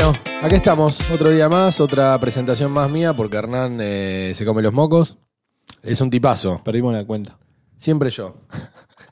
Bueno, aquí estamos, otro día más, otra presentación más mía, porque Hernán eh, se come los mocos. Es un tipazo, Perdimos la cuenta. siempre yo.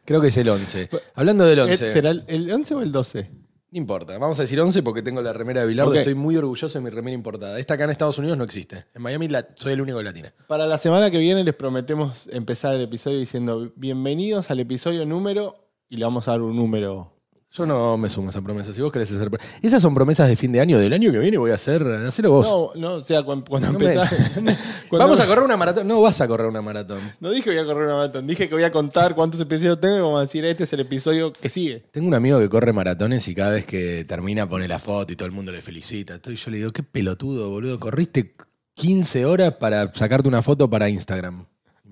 Creo que es el 11. Hablando del Eh, 11, ¿Será el, el 11 o el 12? no importa, vamos a decir 11 porque tengo la remera de Bilardo, Ok. estoy muy orgulloso de mi remera importada. Esta acá en Estados Unidos no existe. En Miami la- soy el único que la tiene. Para la semana que viene les prometemos empezar el episodio diciendo bienvenidos al episodio número y le vamos a dar un número. Yo no me sumo a esa promesa. Si vos querés hacer. Esas son promesas de fin de año. Del año que viene voy a hacer. Hacelo vos. No, no, o sea, cuando, cuando No me- empezás- cuando- Vamos a correr una maratón. No vas a correr una maratón. No dije que voy a correr una maratón, dije que voy a contar cuántos episodios tengo y vamos a decir este es el episodio que sigue. Tengo un amigo que corre maratones y cada vez que termina pone la foto y todo el mundo le felicita. Y yo le digo, qué pelotudo, boludo. Corriste 15 horas para sacarte una foto para Instagram.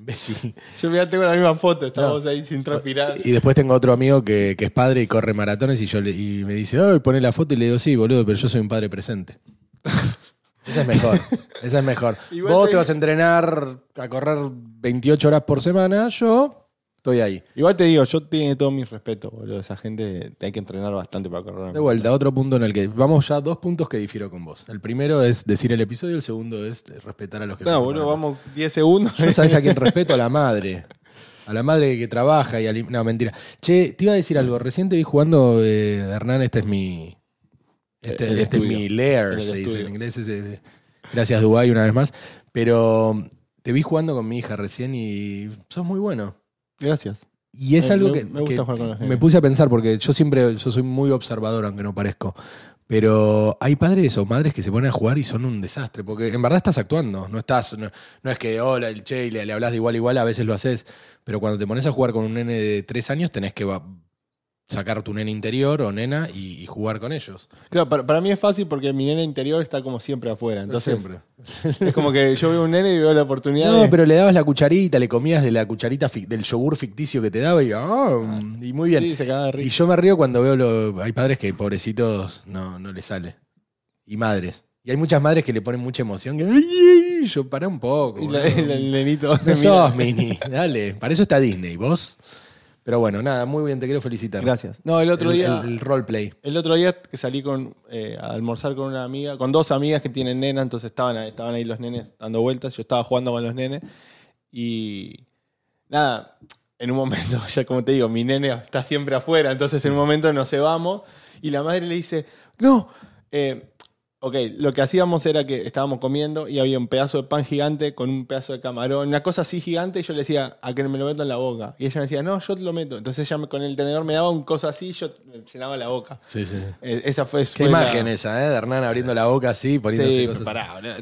Imbécil. Yo ya tengo la misma foto, estamos ahí sin transpirar. Y después tengo otro amigo que, que es padre y corre maratones y yo le, y me dice, ay, pone la foto y le digo, sí, boludo, pero yo soy un padre presente. Esa es mejor. Esa es mejor. Igual Vos te vas a entrenar a correr 28 horas por semana, yo estoy ahí. Igual te digo, yo tiene todo mi respeto, boludo. Esa gente hay que entrenar bastante para correr. De vuelta, otro punto en el que vamos ya dos puntos que difiero con vos. El primero es decir el episodio, el segundo es respetar a los que No, boludo, vamos 10 segundos. Yo sabes a quién respeto, a la madre. A la madre que trabaja y al... No, mentira. Che, te iba a decir algo. Recién te vi jugando, eh, Hernán, este es mi... Este, El este es mi lair, El se dice en inglés. es- es- gracias, Dubái, una vez más. Pero te vi jugando con mi hija recién y sos muy bueno. Gracias. Y es Me- algo me- que, me gusta que jugar con los me nenes. puse a pensar, porque yo siempre yo soy muy observador, aunque no parezco. Pero hay padres o madres que se ponen a jugar y son un desastre, porque en verdad estás actuando, no estás, no, no es que hola, el che, y le, le hablas de igual a igual, a veces lo haces, pero cuando te pones a jugar con un nene de tres años tenés que va- sacar tu nene interior o nena y, y jugar con ellos. Claro, para, para mí es fácil porque mi nene interior está como siempre afuera. Entonces, Siempre. es como que yo veo un nene y veo la oportunidad. No, de- pero le dabas la cucharita, le comías de la cucharita del yogur ficticio que te daba y, ah, y muy bien. Sí, se Y yo me río cuando veo lo. Hay padres que pobrecitos no, no les sale. Y madres. Y hay muchas madres que le ponen mucha emoción. Que, "Ay, ay", yo pará un poco. Y la- el, el nenito. no sos mini. Dale. Para eso está Disney. ¿Vos? Pero bueno, nada, muy bien, te quiero felicitar. Gracias. No, el otro El- día. El, el roleplay. El otro día que salí con, eh, a almorzar con una amiga, con dos amigas que tienen nena, entonces estaban, ahí- estaban ahí los nenes dando vueltas, yo estaba jugando con los nenes y nada, en un momento, ya como te digo, mi nene está siempre afuera, entonces en un momento nos cebamos y la madre le dice, no, eh, ok, lo que hacíamos era que estábamos comiendo y había un pedazo de pan gigante con un pedazo de camarón, una cosa así gigante, y yo le decía, a que me lo meto en la boca. Y ella me decía, no, yo te lo meto. Entonces ella me- con el tenedor me daba un coso así y yo me llenaba la boca. Sí, sí. Eh, Esa fue, Qué fue la- imagen esa, ¿eh? De Hernán abriendo la boca así, poniéndose Sí, cosas. pará, boludo.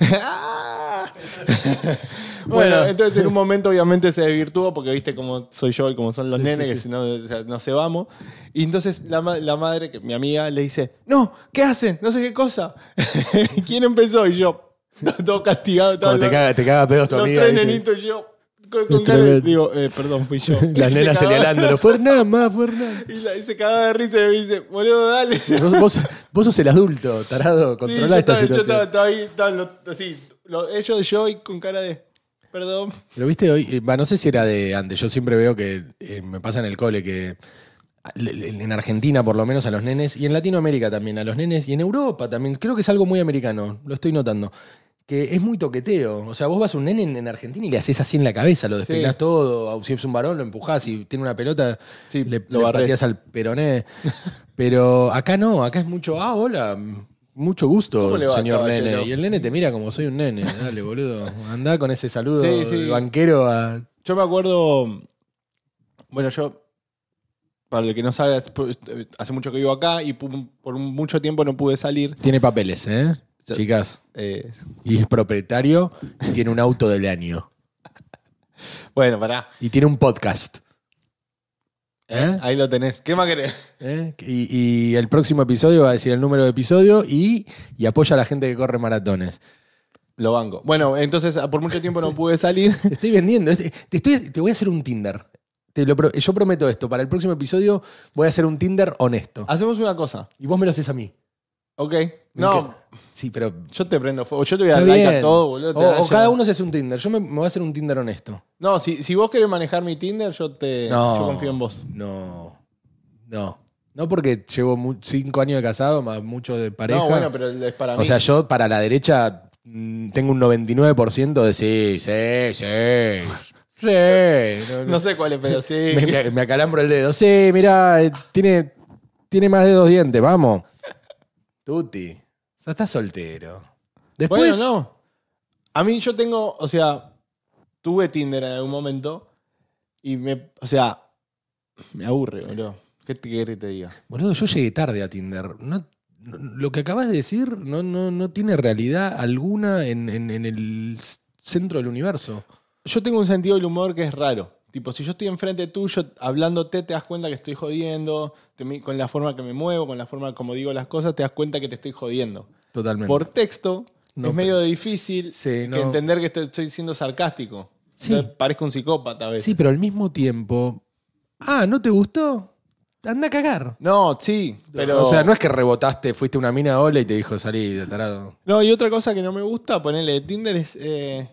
Bueno, Bueno. entonces en un momento obviamente se desvirtuó porque viste cómo soy yo y cómo son los Sí, nenes, sí, que sí. si no o sea, nos cebamos. Y entonces la, ma- la madre, que mi amiga, le dice, no, ¿qué hacen? No sé qué cosa. ¿Quién empezó? Y yo, todo castigado. Cuando te los- caga, te caga pedos tu los amiga. tres ¿viste? nenitos y yo con, con cara, digo, eh, perdón, fui yo. Las Y nenas señalándolo. Fue Hernán, más, fue Hernán. Y, la- y se cagaba de risa y me dice, boludo, dale. Vos, vos, vos sos el adulto, tarado, Sí, controla yo esta estaba, yo situación. estaba, estaba ahí, los- así, los- ellos, yo y con cara de, perdón. Pero viste hoy, eh, no sé si era de antes, yo siempre veo que eh, me pasa en el cole que en Argentina por lo menos a los nenes, y en Latinoamérica también a los nenes, y en Europa también, creo que es algo muy americano, lo estoy notando, que es muy toqueteo. O sea, vos vas a un nene en, en Argentina y le haces así en la cabeza, lo despeinás Sí. todo, si es un varón lo empujás, si tiene una pelota Sí, le, lo le pateás al peroné. Pero acá no, acá es mucho, ah, hola, mucho gusto, ¿Cómo le va, señor caballero? nene. Y el nene te mira como soy un nene, dale, boludo. Andá con ese saludo Sí, banquero a... Yo me acuerdo, bueno, yo, para el que no sabe, hace mucho que vivo acá y por mucho tiempo no pude salir. Tiene papeles, ¿eh? Chicas. Eh, Y es propietario y tiene un auto del año. bueno, pará, Y tiene un podcast. ¿Eh? ahí lo tenés. ¿Qué más querés? ¿Eh? Y, y el próximo episodio va a decir el número de episodio y, y apoya a la gente que corre maratones. Lo banco. Bueno, entonces por mucho tiempo no pude salir. Te estoy vendiendo. Te, estoy, te voy a hacer un Tinder. Te lo yo prometo esto. Para el próximo episodio voy a hacer un Tinder honesto. Hacemos una cosa, Y vos me lo haces a mí. ¿Ok? No, Sí, pero. yo te prendo fuego. Yo te voy a dar Está like a bien. todo, boludo. te O, voy a o cada llevar. uno se hace un Tinder. Yo me, me voy a hacer un Tinder honesto. No, si, si vos querés manejar mi Tinder, yo te No. yo confío en vos. No. No. No porque llevo mu- cinco años de casado, más mucho de pareja. No, bueno, pero es para mí. o sea, yo para la derecha mm, tengo un 99% de sí, sí, sí. Sí. No, no. no sé cuál es, pero sí. Me, me- me acalambro el dedo. Sí, mirá, eh, tiene, tiene más de dos dientes, vamos. Tuti. O sea, estás soltero. Después. Bueno, no. A mí yo tengo, o sea, tuve Tinder en algún momento y me, o sea, me aburre, boludo. ¿Qué te querés que te diga? Boludo, yo llegué tarde a Tinder. No, no- lo que acabas de decir no, no, no tiene realidad alguna en, en- en el centro del universo. Yo tengo un sentido del humor que es raro. Tipo, si yo estoy enfrente tuyo hablándote, te das cuenta que estoy jodiendo, te con la forma que me muevo, con la forma como digo las cosas, te das cuenta que te estoy jodiendo. Totalmente. Por texto No, es medio pero- difícil Sí, que entender que estoy, estoy siendo sarcástico. Sí. Entonces, Parezco un psicópata a veces. Sí, pero al mismo tiempo. Ah, ¿no te gustó? Anda a cagar. No, sí, pero... O sea, no es que rebotaste, fuiste una mina ola y te dijo salí de tarado. No, y otra cosa que no me gusta ponerle de Tinder es. eh,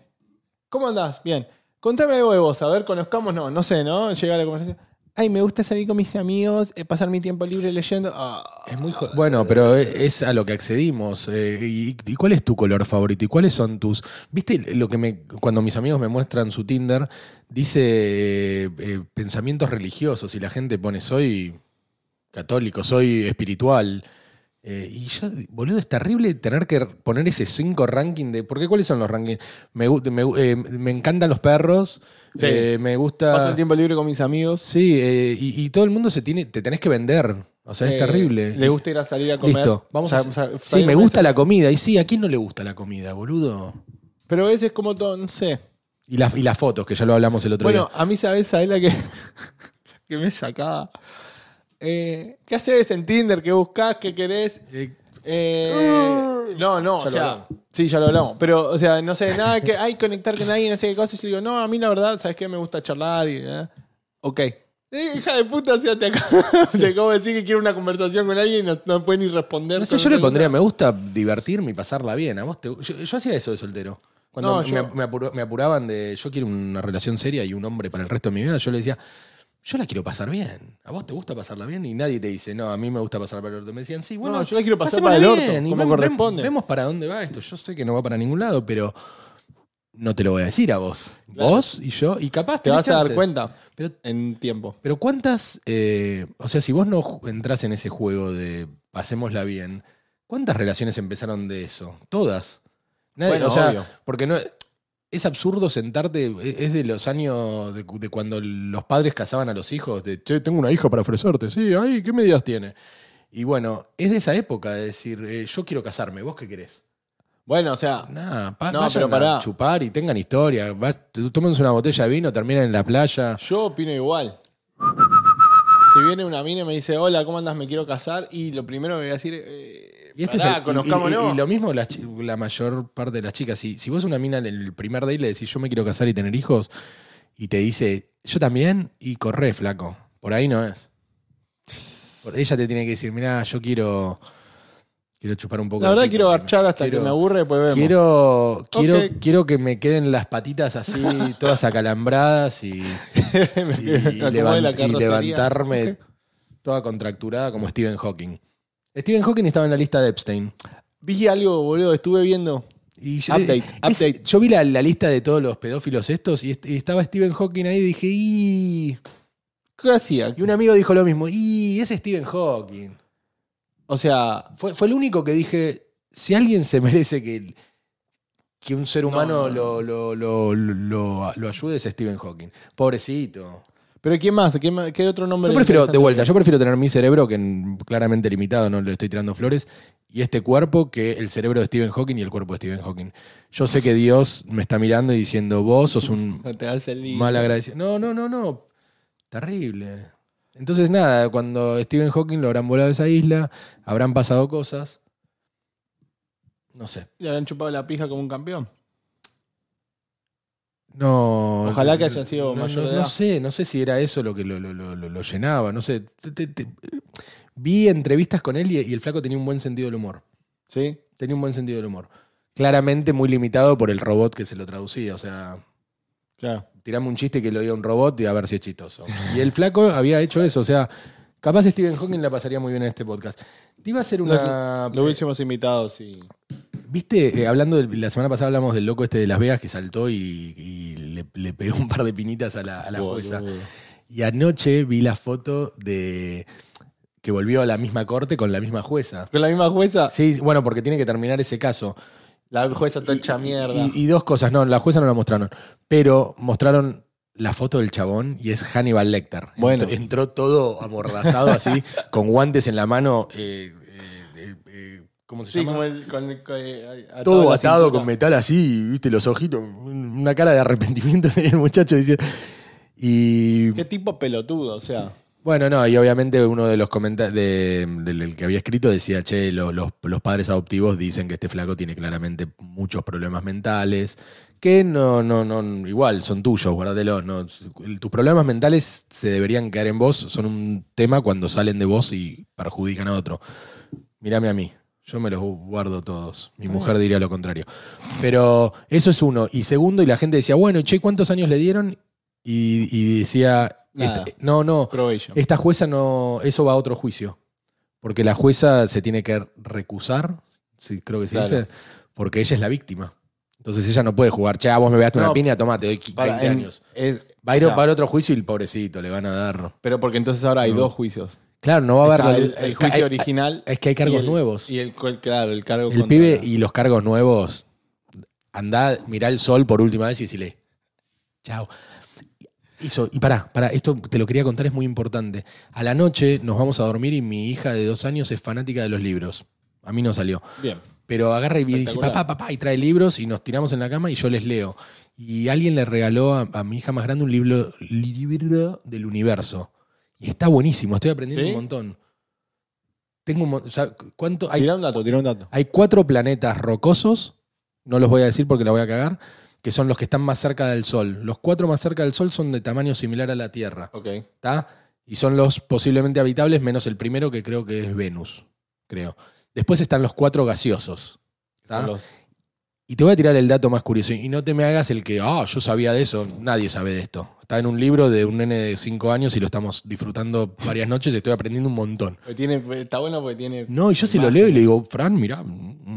¿Cómo andás? Bien. Contame algo de vos, a ver, conozcamos, no, no sé, ¿no? Llega la conversación. Ay, me gusta salir con mis amigos, eh, pasar mi tiempo libre leyendo. Ah. Es muy jo- bueno, pero e- es a lo que accedimos. eh, y, cuál es tu color favorito? ¿Y cuáles son tus...? ¿Viste lo que me... Cuando mis amigos me muestran su Tinder, dice eh, pensamientos religiosos y la gente pone soy católico, soy espiritual. Eh, y yo, boludo, es terrible tener que poner ese 5 ranking de... ¿Por qué cuáles son los rankings? Me, me, eh, me encantan los perros, Sí. eh, me gusta... Paso el tiempo libre con mis amigos. Sí, y, y todo el mundo se tiene, te tenés que vender. O sea, es terrible. Le gusta ir a salir a comer. Listo, vamos O sea, a... sea, Sí, me a gusta la comida. Y sí, ¿a quién no le gusta la comida, boludo? Pero a veces es como todo, no sé. Y, la- y las fotos, que ya lo hablamos el otro Bueno, día. a mí, ¿sabes? ¿Sabes la que, que me sacaba? Eh, ¿Qué haces en Tinder? ¿Qué buscas? ¿Qué querés? Eh, Eh, no, no, Ya o sea, sí, ya lo hablamos. Pero, o sea, no sé, nada que hay conectar con alguien, no sé qué cosas. Y yo digo, no, a mí la verdad, ¿sabes qué? Me gusta charlar y. eh, Ok. Eh, hija de puta, o sea, te acabo, te acabo de decir que quiero una conversación con alguien y no, no puede ni responder. no sé, yo le pondría, cosa. me gusta divertirme y pasarla bien. ¿A vos te- yo, yo hacía eso de soltero. Cuando No, me, yo- me apuró- me apuraban de yo quiero una relación seria y un hombre para el resto de mi vida, yo le decía, yo la quiero pasar bien. ¿A vos te gusta pasarla bien? Y nadie te dice, no, a mí me gusta pasar para el orto. Me decían, sí, bueno, No, yo la quiero pasar para el orto, como vem- corresponde. vem- Vemos para dónde va esto. Yo sé que no va para ningún lado, pero no te lo voy a decir a vos. Claro. Vos y yo, y capaz Te vas a dar cuenta Pero en tiempo. pero cuántas, eh, o sea, si vos no entras en ese juego de pasémosla bien, ¿cuántas relaciones empezaron de eso? Todas. Nadie- Bueno, o sea, obvio. porque no es absurdo sentarte, e- es de los años de, de cuando los padres casaban a los hijos, de, che, tengo una hija para ofrecerte, sí, ay, ¿qué medidas tiene? Y bueno, es de esa época de decir, eh, yo quiero casarme, ¿vos qué querés? Bueno, o sea, pa- No, vayan pero a pará. chupar y tengan historia. Va- tómense una botella de vino, terminan en la playa. yo opino igual. Si viene una mina y me dice, hola, ¿cómo andas? Me quiero casar. Y lo primero que voy a decir, eh, Y, este pará, es el- y- conozcámonos. y- y lo mismo la mayor parte de las chicas. Si, si vos una mina en el primer date le decís yo me quiero casar y tener hijos, y te dice yo también, y corre, flaco. Por ahí no es. Por ella te tiene que decir, mira, yo quiero. Quiero chupar un poco. La verdad quiero garchar hasta quiero- que me aburre, pues vemos. Quiero, quiero, quiero que me queden las patitas así, todas acalambradas y, y- levantarme toda contracturada como Stephen Hawking. Stephen Hawking estaba en la lista de Epstein. Vi algo, boludo, estuve viendo. Y yo, Update, es- update. yo vi la, la lista de todos los pedófilos estos y, est- y estaba Stephen Hawking ahí y dije, y... ¿Qué hacía? Y un amigo dijo lo mismo, y es Stephen Hawking. O sea, Fue, fue el único que dije, si alguien se merece que, que un ser humano no, no. Lo, lo, lo, lo- lo ayude es Stephen Hawking. Pobrecito. ¿Pero quién más? ¿Qué, más? ¿Qué otro nombre? Yo prefiero, de vuelta, yo prefiero tener mi cerebro, que en- claramente limitado, no le estoy tirando flores, y este cuerpo que el cerebro de Stephen Hawking y el cuerpo de Stephen Hawking. Yo sé que Dios me está mirando y diciendo, vos sos un No te das el lío. mal agradecido. No, no, no, no. Terrible. Entonces, nada, cuando Stephen Hawking lo habrán volado a esa isla, habrán pasado cosas. No sé. Le habrán chupado la pija como un campeón. No. Ojalá que haya sido no, mayor no- de no edad. sé, no sé si era eso lo que lo, lo- lo- lo- lo llenaba. No sé. Te- te- te- vi entrevistas con él y, y el flaco tenía un buen sentido del humor. ¿Sí? Tenía un buen sentido del humor. Claramente muy limitado por el robot que se lo traducía. O sea, Claro. tirame un chiste que lo oía un robot y a ver si es chistoso. Y el flaco había hecho eso, o sea, Capaz Stephen Hawking la pasaría muy bien en este podcast. Te iba a hacer una. Lo hubiésemos invitado, sí. Viste, Eh, hablando de, la semana pasada hablamos del loco este de Las Vegas que saltó y, y le, le pegó un par de pinitas a la, a la jueza. Y anoche vi la foto de que volvió a la misma corte con la misma jueza. ¿Con la misma jueza? Sí, bueno, porque tiene que terminar ese caso. La jueza está hecha mierda. Y, y dos cosas, no, la jueza no la mostraron, pero mostraron la foto del chabón y es Hannibal Lecter. Bueno. Entró, entró todo amordazado así, con guantes en la mano. eh, ¿Cómo se sí, llama? como el. Con, el- con- eh, atado todo atado cintura. con metal así, viste, los ojitos, una cara de arrepentimiento tenía el muchacho diciendo. Y Qué tipo pelotudo, o sea. bueno, no, y obviamente uno de los comentarios del que había escrito decía, che, lo- los, los padres adoptivos dicen que este flaco tiene claramente muchos problemas mentales, que no, no, no, igual, son tuyos, guárdatelo. No, tus problemas mentales se deberían quedar en vos, son un tema cuando salen de vos y perjudican a otro. Mírame a mí. Yo me los guardo todos. Mi mujer diría lo contrario. Pero eso es uno. Y segundo, y la gente decía, bueno, che, ¿cuántos años le dieron? Y, y decía, Nada. esta- no, no, Probation. esta jueza no, eso va a otro juicio. Porque la jueza se tiene que recusar, sí, creo que se Claro. dice, porque ella es la víctima. Entonces ella no puede jugar, che, ah, vos me veaste una No, piña, toma, te doy 20 Para, en- años. es- Va a, ir, o sea, otro juicio y el pobrecito le van a dar. Pero porque entonces ahora hay No. dos juicios. Claro, no va a haber. el, el juicio hay- original. Es que hay y cargos el- nuevos. Y el, claro, el cargo El contra- pibe y los cargos nuevos, andá, mirá el sol por última vez y decirle, chao. Hizo, y pará, pará, esto te lo quería contar, es muy importante. A la noche nos vamos a dormir y mi hija de dos años es fanática de los libros. A mí no salió. Bien. Pero agarra y dice, papá, papá, y trae libros y nos tiramos en la cama y yo les leo. Y alguien le regaló a, a mi hija más grande un libro, libro del universo. Y está buenísimo, estoy aprendiendo ¿Sí? un montón. Tengo un o sea, ¿cuánto? Hay Tira un dato, tira un dato. hay cuatro planetas rocosos, no los voy a decir porque la voy a cagar, que son los que están más cerca del Sol. Los cuatro más cerca del Sol son de tamaño similar a la Tierra, Ok. ¿está? Y son los posiblemente habitables, menos el primero que creo que es Venus, creo. Después están los cuatro gaseosos. los- Y te voy a tirar el dato más curioso. Y no te me hagas el que, ah, yo sabía de eso. Nadie sabe de esto. Está en un libro de un nene de cinco años y lo estamos disfrutando varias noches y estoy aprendiendo un montón. tiene, está bueno porque tiene. No, y yo si lo leo y le digo, Fran, mirá,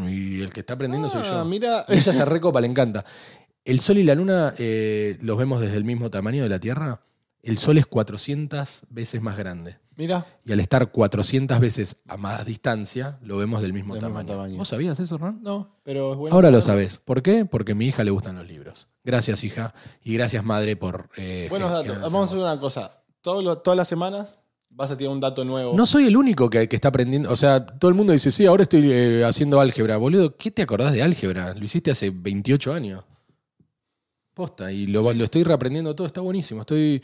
y el que está aprendiendo soy Ah, yo. mira. Y ella se recopa, le encanta. El Sol y la Luna eh, los vemos desde el mismo tamaño de la Tierra. El Sol es 400 veces más grande. Mira. Y al estar 400 veces a más distancia, lo vemos del mismo, Del mismo tamaño. tamaño. ¿Vos sabías eso, Ron? No, pero es bueno. Ahora lo sabés. ¿Por qué? Porque a mi hija le gustan los libros. Gracias, hija. Y gracias, madre, por... eh, Buenos datos. Vamos a hacer una cosa. Todo lo- todas las semanas vas a tirar un dato nuevo. No soy el único que, que está aprendiendo. O sea, todo el mundo dice, sí, ahora estoy eh, haciendo álgebra. Boludo, ¿qué te acordás de álgebra? Lo hiciste hace 28 años. Posta. Y lo, lo estoy reaprendiendo todo. Está buenísimo. Estoy...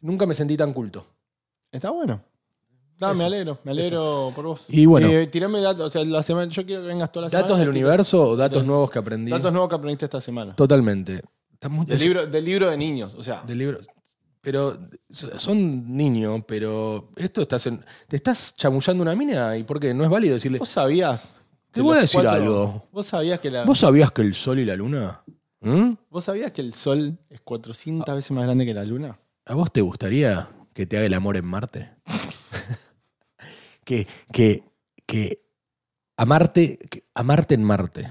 Nunca me sentí tan culto. Está bueno. No, Eso. me alegro, me alegro por vos. Y bueno. Eh, tirame datos, o sea, la semana, yo quiero que vengas toda la semana. ¿Datos del universo o datos de- nuevos que aprendí? Datos nuevos que aprendiste esta semana. Totalmente. Estamos Del libro, del libro de niños, o sea. Del libro. Pero son niños, pero esto estás en- te estás chamullando una mina y por qué no es válido decirle. ¿Vos sabías? Te voy a decir algo. ¿Vos sabías que la, ¿Vos sabías que el sol y la luna? ¿Mm? ¿Vos sabías que el sol es 400 veces más grande que la luna? ¿A vos te gustaría que te haga el amor en Marte? que, que, que amarte, que amarte en Marte.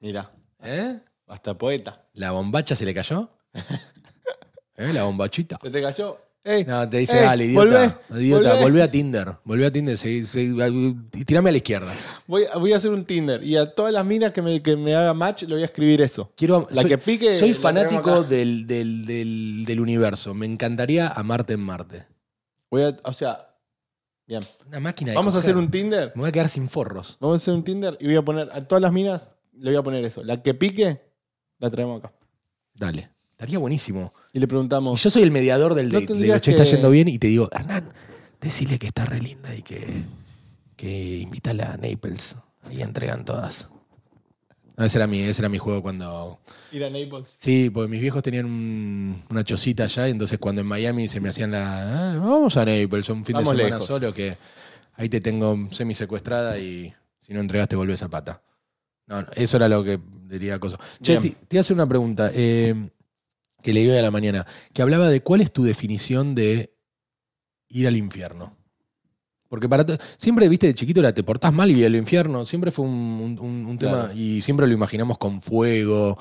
Mira, ¿Eh? hasta poeta. ¿La bombacha se le cayó? ¿Eh? La bombachita. ¿Se te cayó? ¡Ey! No, te dice, Ey, dale, idiota. volvé, idiota, volvé. volvé a Tinder. Volvé a Tinder. seguí- y tirame a la izquierda. Voy, voy a hacer un Tinder y a todas las minas que me, que me haga match le voy a escribir eso. Quiero, La soy, que pique, Soy fanático del, del, del, del universo. Me encantaría amarte en Marte. Voy a, o sea, bien. Una máquina de Vamos a hacer un Tinder. Me voy a quedar sin forros. Vamos a hacer un Tinder y voy a poner a todas las minas, le voy a poner eso. La que pique, la traemos acá. Dale. Estaría buenísimo. Y le Y preguntamos. yo soy el mediador del No date. Le digo, che, está yendo bien. Y te digo, Hernán, decile que está re linda y que, que invítala a Naples. Ahí entregan todas. No, ese, era mi, ese era mi juego cuando. Ir a Naples. Sí, porque mis viejos tenían un- una chocita allá. Y entonces cuando en Miami se me hacían la. "Ah, vamos a Naples, un fin Vamos de semana lejos. solo que ahí te tengo semi secuestrada y si no entregaste volvés a pata. No, no, eso era lo que diría cosa. Che, te, te a hacer una pregunta eh, que leí hoy a la mañana, que hablaba de cuál es tu definición de ir al infierno. Porque para siempre, viste, de chiquito era te portás mal y el infierno siempre fue un, un- un tema Claro. y siempre lo imaginamos con fuego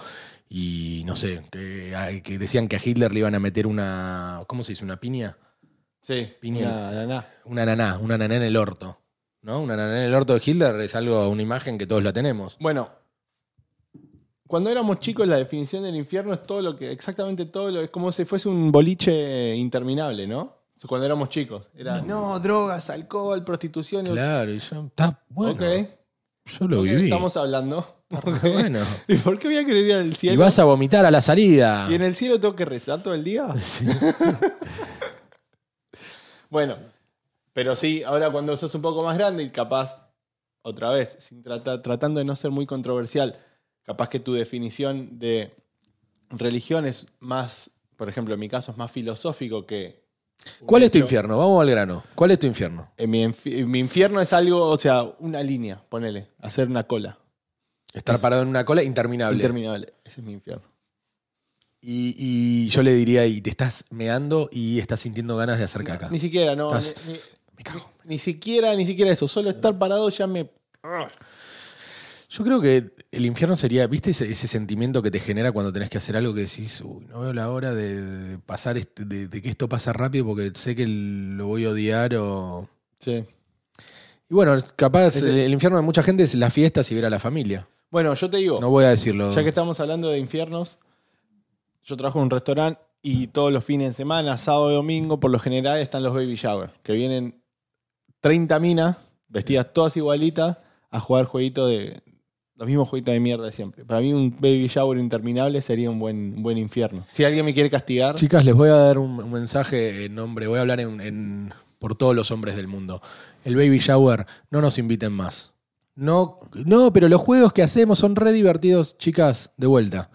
y no sé, que, que decían que a Hitler le iban a meter una, ¿cómo se dice? Una piña, Sí, Piña. una naná. una naná, una naná en el orto, ¿no? Una naná en el orto de Hitler es algo, una imagen que todos la tenemos. Bueno, cuando éramos chicos la definición del infierno es todo lo que, exactamente todo lo, es como si fuese un boliche interminable, ¿no? Cuando éramos chicos. Era, no, drogas, alcohol, prostitución. Claro, y yo, está bueno, ok. yo lo ¿De qué viví. estamos hablando? Ok. Bueno. ¿Y por qué voy a querer ir al Y cielo? vas a vomitar a la salida. ¿Y en el cielo tengo que rezar todo el día? Sí. Bueno, pero sí, ahora cuando sos un poco más grande y capaz, otra vez, sin trata- tratando de no ser muy controversial, capaz que tu definición de religión es más, por ejemplo, en mi caso es más filosófico que... ¿Cuál es tu hecho. infierno? Vamos al grano. ¿Cuál es tu infierno? En mi, infi- mi infierno es algo, o sea, una línea, ponele, hacer una cola. Estar Es- parado en una cola interminable. Interminable. Ese es mi infierno. y, y yo le diría, y te estás meando y estás sintiendo ganas de hacer caca. Ni siquiera, no. Estás- Ni, ni- Me cago. ni siquiera, ni siquiera eso. Solo estar parado ya me. Yo creo que el infierno sería, ¿viste ese, ese sentimiento que te genera cuando tenés que hacer algo que decís, uy, no veo la hora de, de pasar, este- de, de que esto pasa rápido porque sé que lo voy a odiar o... Sí. Y bueno, capaz el, el infierno de mucha gente es las fiestas y ver a la familia. Bueno, yo te digo, No voy a decirlo. ya que estamos hablando de infiernos, yo trabajo en un restaurante y todos los fines de semana, sábado y domingo, por lo general están los baby shower, que vienen 30 minas, vestidas todas igualitas, a jugar jueguitos de. Los mismos jueguitos de mierda de siempre. Para mí, un baby shower interminable sería un buen, un buen infierno. Si alguien me quiere castigar, Chicas, les voy a dar un, un mensaje en nombre, voy a hablar en- en- por todos los hombres del mundo. El baby shower, no nos inviten más. No, no, pero los juegos que hacemos son re divertidos, chicas, de vuelta.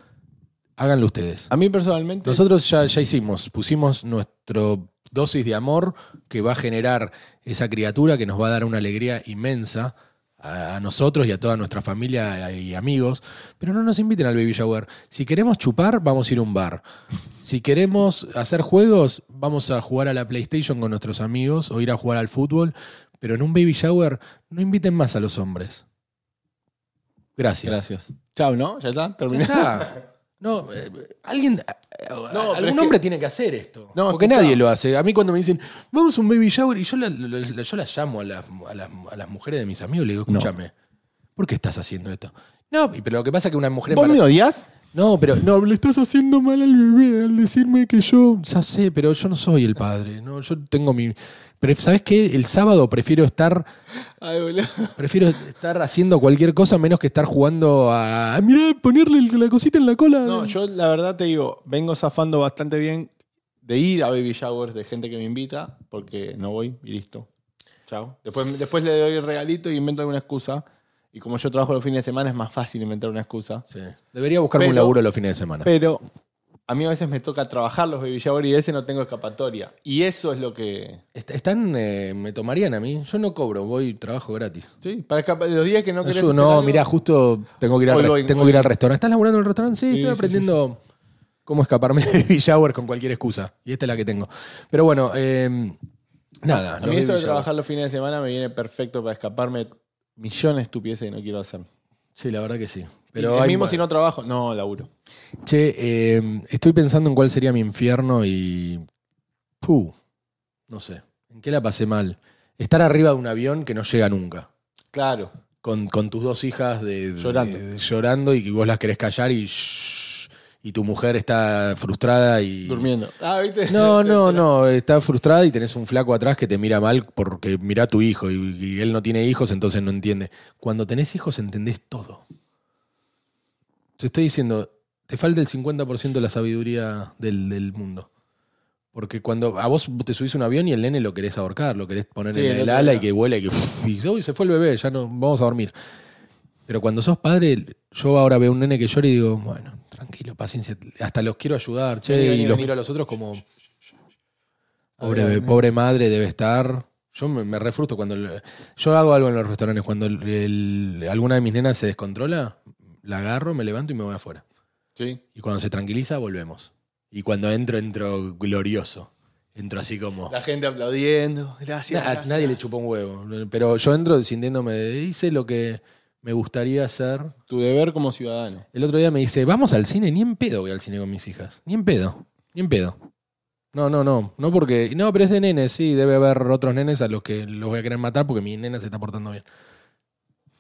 Háganlo ustedes. a mí personalmente. Nosotros ya, ya hicimos, pusimos nuestro dosis de amor que va a generar esa criatura que nos va a dar una alegría inmensa a, a nosotros y a toda nuestra familia y amigos, pero no nos inviten al baby shower. Si queremos chupar, vamos a ir a un bar. Si queremos hacer juegos, vamos a jugar a la PlayStation con nuestros amigos o ir a jugar al fútbol, pero en un baby shower no inviten más a los hombres. Gracias. Gracias. Chao, ¿no? ¿Ya está? Está. No, eh, alguien, eh, pero algún es que- hombre tiene que hacer esto. No, porque nadie lo hace. A mí cuando me dicen, vamos a un baby shower, y yo, la- la- la- yo las llamo a las, a, las, a las mujeres de mis amigos le digo, No. escúchame, ¿por qué estás haciendo esto? No, pero lo que pasa es que una mujer... ¿Vos me odias? No, pero no, le estás haciendo mal al bebé al decirme que yo... Ya sé, pero yo no soy el padre. No, yo tengo mi... Pero ¿sabes qué? El sábado prefiero estar Ay, prefiero estar haciendo cualquier cosa menos que estar jugando a... Mirá, ponerle la cosita en la cola. No, yo la verdad te digo, vengo zafando bastante bien de ir a baby showers de gente que me invita, porque no voy y listo. Chao. Después, después le doy el regalito y invento alguna excusa. Y como yo trabajo los fines de semana, es más fácil inventar una excusa. Sí. Debería buscarme un laburo los fines de semana. Pero a mí a veces me toca trabajar los baby showers y de ese no tengo escapatoria. Y eso es lo que. Est- Están, eh, me tomarían a mí. Yo no cobro, voy trabajo gratis. Sí, para. Los días que no querés. Ayudo. hacer no, algo- mirá, justo tengo que ir al, Hoy re- voy, tengo hoy que ir al restaurante. ¿Estás laburando en el restaurante? Sí, Sí, estoy sí, aprendiendo cómo escaparme de baby shower con cualquier excusa. Y esta es la que tengo. Pero bueno, eh, nada. A los mí esto baby de trabajar los fines de semana me viene perfecto para escaparme millones de estupideces que no quiero hacer. Sí, la verdad que sí. Pero hay- mismo si no trabajo, no laburo. Che, eh, estoy pensando en cuál sería mi infierno y. Puh, no sé. ¿En qué la pasé mal? Estar arriba de un avión que no llega nunca. Claro. Con, con tus dos hijas de, de- Llorando. de- llorando y que vos las querés callar y. shh, y tu mujer está frustrada y. Durmiendo. Ah, ¿viste? No, no, no. Está frustrada y tenés un flaco atrás que te mira mal porque mira a tu hijo y, y él no tiene hijos, entonces no entiende. Cuando tenés hijos entendés todo. Te estoy diciendo, te falta el 50% de la sabiduría del, del mundo. Porque cuando a vos te subís un avión y el nene lo querés ahorcar, lo querés poner Sí, en el ala y que vuela y que y uy, se fue el bebé, ya no vamos a dormir. Pero cuando sos padre, yo ahora veo un nene que llora y digo, bueno, tranquilo, paciencia, hasta los quiero ayudar, che, Vení, vení, y los vení. miro a los otros como, Pobre, ver, pobre madre debe estar. Yo me, me refrustro cuando. yo hago algo en los restaurantes. Cuando el- el- alguna de mis nenas se descontrola, la agarro, me levanto y me voy afuera. Sí. Y cuando se tranquiliza, volvemos. Y cuando entro, entro glorioso. entro así como. La gente aplaudiendo. Gracias. Na- gracias. nadie le chupó un huevo. Pero yo entro sintiéndome, de- hice lo que me gustaría hacer. Tu deber como ciudadano. El otro día me dice, vamos al cine, ni en pedo voy al cine con mis hijas. Ni en pedo, ni en pedo. No, no, no, no porque... No, pero es de nenes, sí, debe haber otros nenes a los que los voy a querer matar porque mi nena se está portando bien.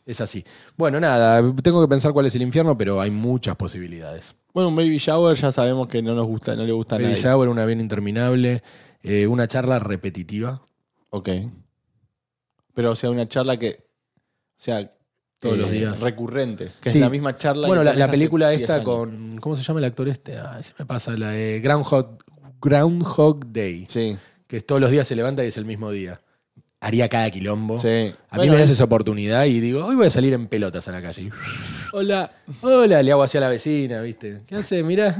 Es así. Bueno, nada, tengo que pensar cuál es el infierno, pero hay muchas posibilidades. Bueno, un baby shower ya sabemos que no nos gusta, no le gusta a Baby shower, una bien interminable, eh, una charla repetitiva. Ok. Pero, o sea, una charla que. O sea. Todos eh, los días. Recurrente. Que Sí. es la misma charla. Bueno, que la, la película 10 esta con... ¿Cómo se llama el actor este? Ay, se me pasa, la de Groundhog, Groundhog Day. Sí, Que todos los días se levanta y es el mismo día. Haría cada quilombo. sí. A mí Bueno, me das esa oportunidad y digo, hoy voy a salir en pelotas a la calle. Hola. Hola, le hago hacia la vecina, ¿viste? ¿Qué hace? Mirá.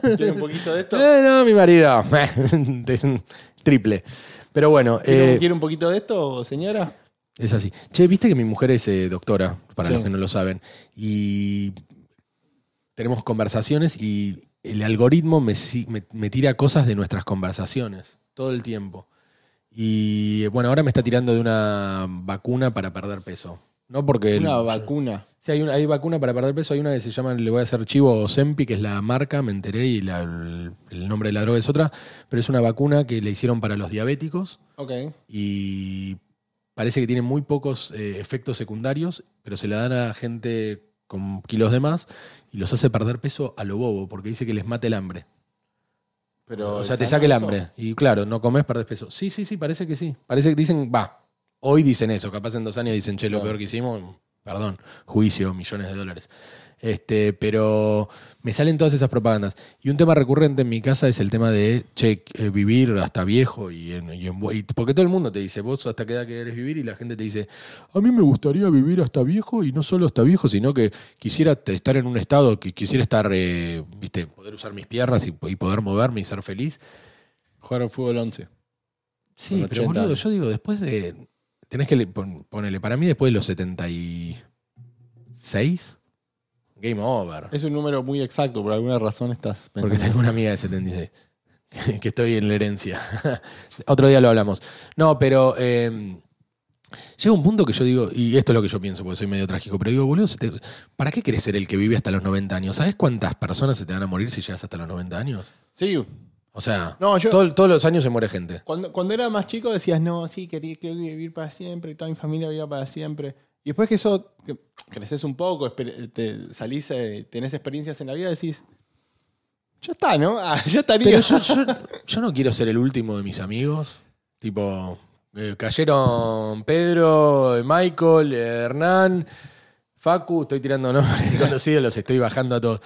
¿Quiere un poquito de esto? Eh, no, mi marido. Triple. Pero bueno, ¿Quiere, eh, quiere un poquito de esto, señora? Es así. Che, viste que mi mujer es eh, doctora, para Sí. los que no lo saben. Y tenemos conversaciones y el algoritmo me, me- me tira cosas de nuestras conversaciones todo el tiempo. Y bueno, ahora me está tirando de una vacuna para perder peso. No porque... Una el- vacuna. Sí, hay, una, hay vacuna para perder peso. Hay una que se llama, le voy a hacer chivo Ozempi, que es la marca, me enteré, y la- el, el nombre de la droga es otra. Pero es una vacuna que le hicieron para los diabéticos Ok. y parece que tiene muy pocos eh, efectos secundarios, pero se la dan a gente con kilos de más y los hace perder peso a lo bobo, porque dice que les mata el hambre. Pero, o sea, te ¿sano saca el hambre. Y claro, no comes, perdés peso. Sí, sí, sí, parece que sí. Parece que dicen, va. Hoy dicen eso, capaz en dos años dicen, che, lo Claro. peor que hicimos, perdón, juicio, millones de dólares. Este, pero me salen todas esas propagandas. Y un tema recurrente en mi casa es el tema de, che, eh, vivir hasta viejo. Y, en- y en bu- y- porque todo el mundo te dice, vos hasta qué edad querés vivir, y la gente te dice, a mí me gustaría vivir hasta viejo, y no solo hasta viejo, sino que quisiera estar en un estado, que quisiera estar, eh, viste, poder usar mis piernas y, y poder moverme y ser feliz. Jugar al fútbol 11. Sí, pero 80 boludo, yo digo, después de. Tenés que le- pon- ponerle, para mí después de los 76, game over. Es un número muy exacto, por alguna razón estás pensando. Porque tengo una amiga de 76, que- que estoy en la herencia. Otro día lo hablamos. No, pero eh, llega un punto que yo digo, y esto es lo que yo pienso, porque soy medio trágico, pero digo, boludo, te- ¿para qué querés ser el que vive hasta los 90 años? ¿Sabes cuántas personas se te van a morir si llegas hasta los 90 años? Sí. O sea, No, yo- todo- todos los años se muere gente. Cuando, cuando era más chico decías, no, sí, quería, quiero vivir para siempre, y toda mi familia viva para siempre. Y después que eso, que creces un poco, te salís, eh, tenés experiencias en la vida, decís, ya está, ¿no? Ah, ya estaría. Yo, no quiero ser el último de mis amigos. Tipo, eh, cayeron Pedro, eh, Michael, Hernán, Facu, estoy tirando nombres conocidos, los estoy bajando a todos.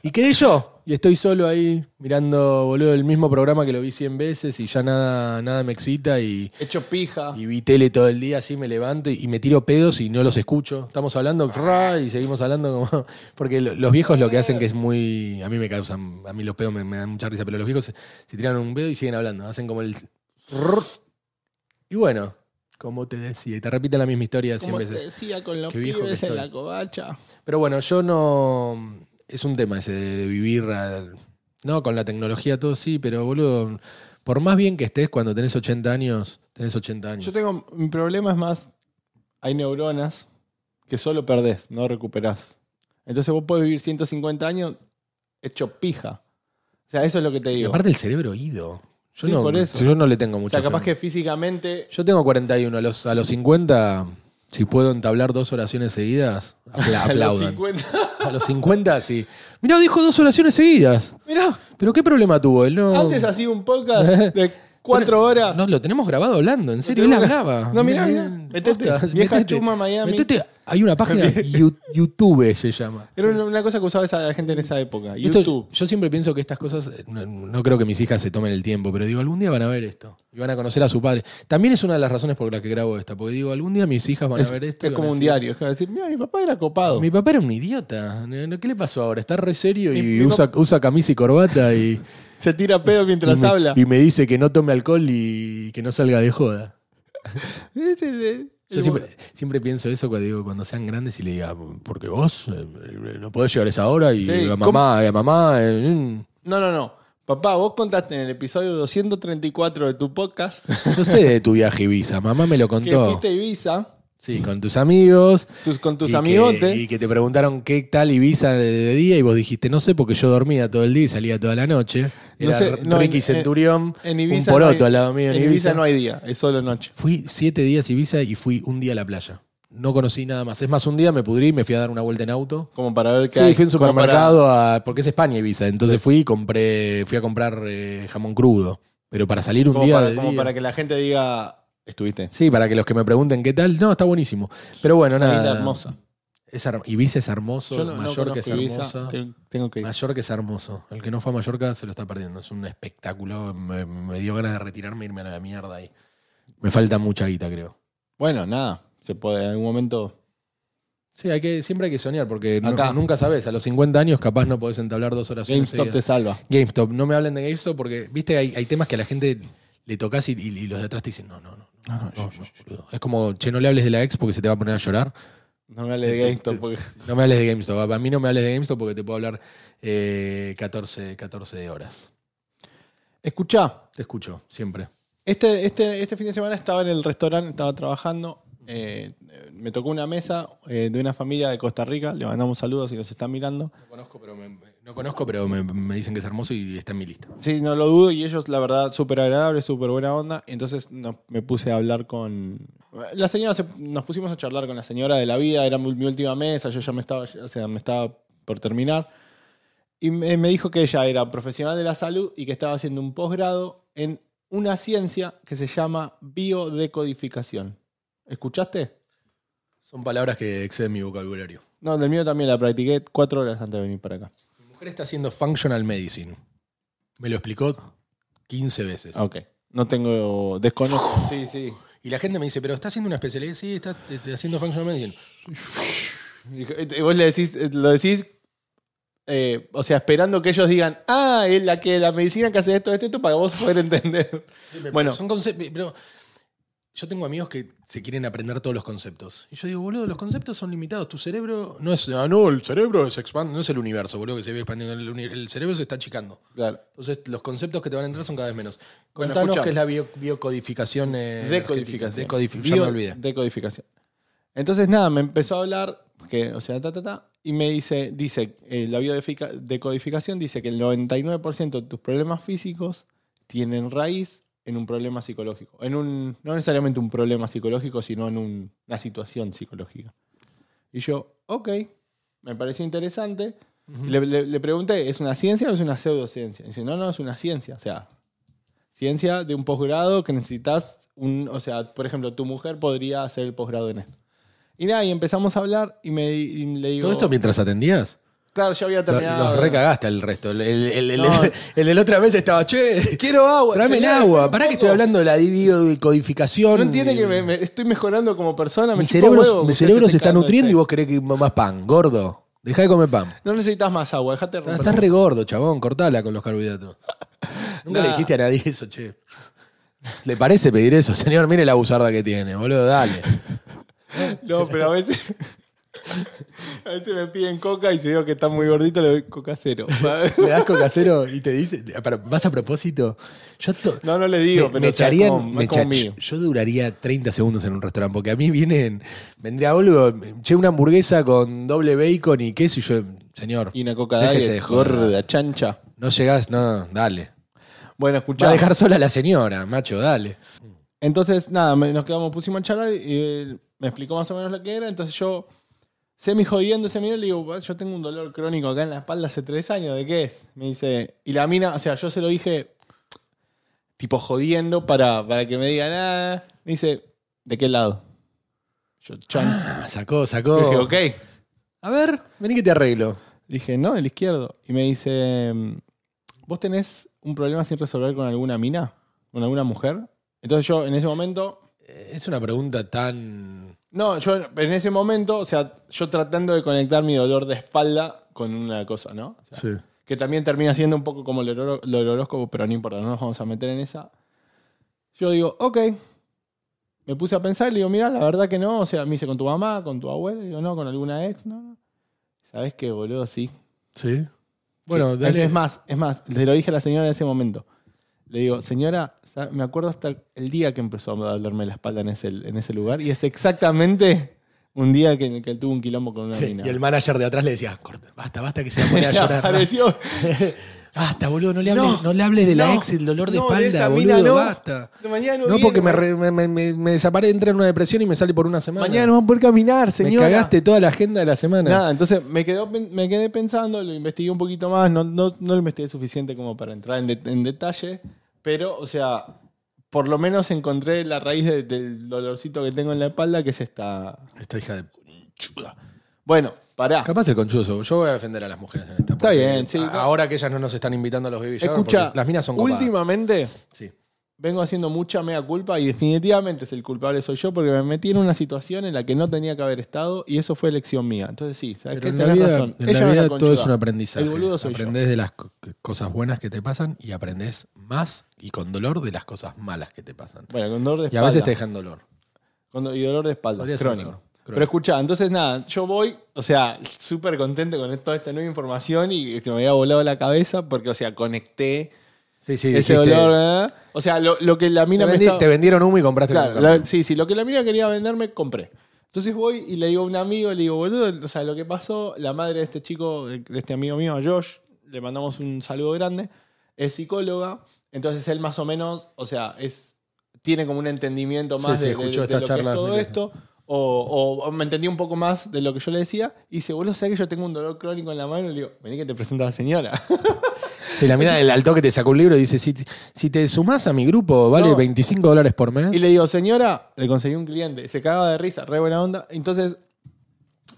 Y quedé yo, y estoy solo ahí mirando, boludo, el mismo programa que lo vi 100 veces y ya nada, nada me excita y, Hecho pija. y vi tele todo el día, así me levanto y, y me tiro pedos y no los escucho. Estamos hablando ra, y seguimos hablando como... Porque lo- los viejos lo que hacen que es muy... A mí me causan... A mí los pedos me, me dan mucha risa, pero los viejos se, se tiran un pedo y siguen hablando. Hacen como el... Y bueno, como te decía, y te repiten la misma historia 100 Como te veces. decía con los Qué viejo que pibes en estoy. la covacha. Pero bueno, yo no. Es un tema ese de, vivir. no, con la tecnología todo sí, pero boludo. Por más bien que estés cuando tenés 80 años, tenés 80 años. Yo tengo, mi problema es más, hay neuronas que solo perdés, no recuperás. Entonces vos podés vivir 150 años hecho pija. O sea, eso es lo que te y digo. aparte el cerebro oído. Yo, Sí, no, por eso. yo no le tengo o mucho. sea, capaz que físicamente Yo tengo 41. A los, a los 50, si puedo entablar dos oraciones seguidas, apla- a los aplaudan. 50... A los 50, sí. Mirá, dijo dos oraciones seguidas. Mirá, ¿Pero qué problema tuvo? Él no. antes hacía un podcast de cuatro horas. No, lo tenemos grabado hablando, en serio, él hablaba. No, mirá, mirá. Metete, vieja chuma Miami. Metete, hay una página, You- YouTube se llama. Era una, una cosa que usaba esa gente en esa época. Esto- YouTube. yo siempre pienso que estas cosas, eh, no, no creo que mis hijas se tomen el tiempo, pero digo, algún día van a ver esto. Y van a conocer a su padre. También es una de las razones por las que grabo esta, porque digo, algún día mis hijas van Es, a ver esto. y es van como a un decir, diario. Es como decir, mira, mi papá era copado. Mi papá era un idiota. ¿No- ¿Qué le pasó ahora? Está re serio y Mi- mi usa, usa camisa y corbata y, Se tira pedo y mientras me, habla. y me dice que no tome alcohol y que no salga de joda. Es el- Yo siempre, siempre pienso eso cuando, digo, cuando sean grandes y le diga, porque vos eh, no podés llegar a esa hora y Sí, a mamá, y a mamá. eh, mm". No, no, no. Papá, vos contaste en el episodio 234 de tu podcast No sé de tu viaje Ibiza, mamá me lo que contó. fuiste a Ibiza Sí, con tus amigos. tus- con tus y que- amigotes. y que te preguntaron qué tal Ibiza de, día y vos dijiste, no sé, porque yo dormía todo el día y salía toda la noche. No Era sé, no, Ricky en- Centurión, En Ibiza, un poroto no hay, al lado mío en, en Ibiza. Ibiza no hay día, es solo noche. Fui siete días a Ibiza y fui un día a la playa. No conocí nada más. Es más, un día me pudrí y me fui a dar una vuelta en auto. Como para ver qué Sí, hay. fui a un como para- supermercado a- porque es España Ibiza. Entonces fui y compré, fui a comprar eh, jamón crudo. Pero para salir un como día para, de como día- para que la gente diga, estuviste. Sí, para que los que me pregunten qué tal. No, está buenísimo. Pero bueno, Una nada. isla hermosa. Es her- Ibiza es hermoso. Yo no, no Mallorca es conozco Ibiza, hermosa. te- tengo que ir. Mallorca es hermoso. El que no fue a Mallorca se lo está perdiendo. Es un espectáculo. Me, me dio ganas de retirarme e irme a la mierda ahí. Me falta mucha guita, creo. Bueno, nada, se puede en algún momento. Sí, hay que, siempre hay que soñar porque no- Acá. nunca sabes. A los 50 años capaz no podés entablar dos horas GameStop te salva. GameStop. No me hablen de GameStop porque, viste, hay, hay temas que a la gente le tocas y, y- y los de atrás te dicen, no, no, no. no, no, no, boludo. Es como, che, no le hables de la ex porque se te va a poner a llorar. No me hable de GameStop porque. No me hables de GameStop. A mí no me hables de GameStop porque te puedo hablar eh, 14, 14 horas. Escuchá, Te escucho, siempre. este, este, este fin de semana estaba en el restaurante, estaba trabajando. eh, me tocó una mesa eh, de una familia de Costa Rica. Le mandamos saludos si nos están mirando. No conozco, pero me, no conozco, pero me, me dicen que es hermoso y está en mi lista. Sí, no lo dudo. Y ellos, la verdad, súper agradables, súper buena onda. Entonces no- me puse a hablar con. La señora, se- nos pusimos a charlar con la señora de la vida. Era mi, mi última mesa. Yo ya me estaba, o sea, me estaba por terminar. Y me, me dijo que ella era profesional de la salud y que estaba haciendo un posgrado en una ciencia que se llama biodecodificación. ¿Escuchaste? Son palabras que exceden mi vocabulario. No, del mío también la practiqué cuatro horas antes de venir para acá. Mujer está haciendo functional medicine. Me lo explicó 15 veces. Ok. No tengo. Desconozco. Sí, sí. Y la gente me dice, pero está haciendo una especialidad. Sí, está está haciendo functional medicine. Y vos le decís, eh, lo decís, eh, o sea, esperando que ellos digan, ah, es la que la medicina que hace esto, esto, esto, para vos poder entender. Bueno, Bueno. son conceptos. Pero yo tengo amigos que se quieren aprender todos los conceptos. Y yo digo, boludo, los conceptos son limitados. Tu cerebro no es. Ah, no, el cerebro se expande, no es el universo, boludo, que se ve expandiendo. El, el cerebro se está achicando. Claro. Entonces, los conceptos que te van a entrar son cada vez menos. Bueno, Contanos escucha. qué es la bio- biocodificación. eh, Decodificación. ya me olvidé. Decodificación. Entonces, nada, me empezó a hablar, que, o sea, ta, ta, ta, y me dice, dice, eh, la biodecodificación dice que el 99% de tus problemas físicos tienen raíz en un problema psicológico. En un, no necesariamente un problema psicológico, sino en un- una situación psicológica. Y yo, ok, me pareció interesante. Y le, le- le pregunté, ¿es una ciencia o es una pseudociencia? Y dice, no, no, es una ciencia. O sea, ciencia de un posgrado que necesitas un. O sea, por ejemplo, tu mujer podría hacer el posgrado en esto. Y nada, y empezamos a hablar y, me, y le digo. ¿Todo esto mientras atendías? Claro, yo había terminado. Los recagaste el resto. El, el, el- el- No. el de la otra vez estaba, che, Quiero agua. tráeme el agua. Pará que estoy hablando de la biodecodificación. No entiende que me, me- estoy mejorando como persona. Me Mi cerebro, huevo mi se está nutriendo y vos querés que más pan. Gordo. Dejá de comer pan. No necesitas más agua, dejate romper. Estás re gordo, chabón. Cortala con los carbohidratos. Nunca le dijiste a nadie eso, che. ¿Le parece pedir eso? Señor, mire la buzarda que tiene, boludo, dale. No, pero a veces. A veces me piden coca y si veo que está muy gordito le doy coca cero. Le das coca cero y te dice, ¿vas a propósito? Yo to- No, no le digo, me, pero me echarían, como- me echa- yo duraría 30 segundos en un restaurante, porque a mí vienen, vendría algo, che, una hamburguesa con doble bacon y queso, y yo, señor, Y una coca de gorda, chancha. no llegás, no, dale. Bueno, Va escuchá. a dejar sola a la señora, macho, dale. Entonces, nada, nos quedamos, pusimos a charlar y me explicó más o menos lo que era. Entonces yo, semi jodiendo ese le digo, "Bueno, yo tengo un dolor crónico acá en la espalda hace tres años, ¿de qué es? Me dice, y la mina, o sea, yo se lo dije tipo jodiendo para, para que me diga nada. Me dice, ¿de qué lado? Yo, chan. Ah, sacó, Yo sacó. dije, ok. A ver, vení que te arreglo. Dije, no, el izquierdo. Y me dice, ¿vos tenés un problema sin resolver con alguna mina? ¿Con alguna mujer? Entonces yo en ese momento Es una pregunta tan... No, yo en ese momento, o sea, yo tratando de conectar mi dolor de espalda con una cosa, ¿no? O sea, Sí. Que también termina siendo un poco como el, horo- lo del horóscopo, pero no importa, no nos vamos a meter en esa. Yo digo, ok. Me puse a pensar y le digo, mira, la verdad que no. O sea, me hice con tu mamá, con tu abuela. Digo, no, con alguna ex, no. no. ¿Sabes qué, boludo? Sí. ¿Sí? Bueno, Sí, dale. es más, es más, le lo dije a la señora en ese momento. Le digo, señora, me acuerdo hasta el día que empezó a dolerme la espalda en ese, en ese lugar y es exactamente un día que, que tuve un quilombo con una Sí, mina. y el manager de atrás le decía, corta, basta, basta que se va a poner a llorar. apareció. Basta, boludo, no le hables, no, le hables de la no, ex, el dolor de no, de espalda, esa boludo, no. basta. Mañana no, viene, porque me, re- me, me, me desaparece, entra en una depresión y me sale por una semana. mañana no van a poder caminar, me señora. cagaste toda la agenda de la semana. Nada, entonces me, quedó, me quedé pensando, lo investigué un poquito más, no, no, no lo investigué suficiente como para entrar en, de- en detalle, pero, o sea, por lo menos encontré la raíz de- del dolorcito que tengo en la espalda, que es esta Esta hija de... chuda. Bueno, pará. Capaz el conchuzo. Yo voy a defender a las mujeres en esta. Está porque bien, sí. a- Ahora que ellas no nos están invitando a los baby showers, Escucha, porque las minas son copadas. últimamente Sí. vengo haciendo mucha mea culpa y definitivamente es el culpable soy yo porque me metí en una situación en la que no tenía que haber estado y eso fue elección mía. Entonces sí, ¿sabes Pero qué? en la Tenés vida, razón. en Ella la vida todo conchuda. es un aprendizaje. El boludo soy yo. aprendés de las co- cosas buenas que te pasan y aprendés más y con dolor de las cosas malas que te pasan. Bueno, con dolor de Y espalda. a veces te dejan dolor. Con do- y dolor de espalda, Podría ser crónico. Pero escuchá, entonces nada, yo voy, o sea, súper contento con toda esta nueva información y se me había volado la cabeza porque, o sea, conecté Sí, sí, ese dolor. ¿verdad? O sea, lo, lo que la Te, mina me estaba- te vendieron humo y compraste Claro, la- sí, sí, lo que la mina quería venderme, compré. Entonces voy y le digo a un amigo, le digo, boludo, o sea, lo que pasó, la madre de este chico, de este amigo mío, a Josh, le mandamos un saludo grande, es psicóloga, entonces él más o menos, o sea, es, tiene como un entendimiento más Sí, de, de- de lo que es todo esto, o- o me entendí un poco más de lo que yo le decía, y dice, boludo, ¿sabes que yo tengo un dolor crónico en la mano? Y le digo, vení que te presento a la señora. Sí, la mina del alto que te sacó un libro y dice, si, si te sumás a mi grupo, vale No. 25 dólares por mes. Y le digo, señora, le conseguí un cliente. Se cagaba de risa, re buena onda. Entonces,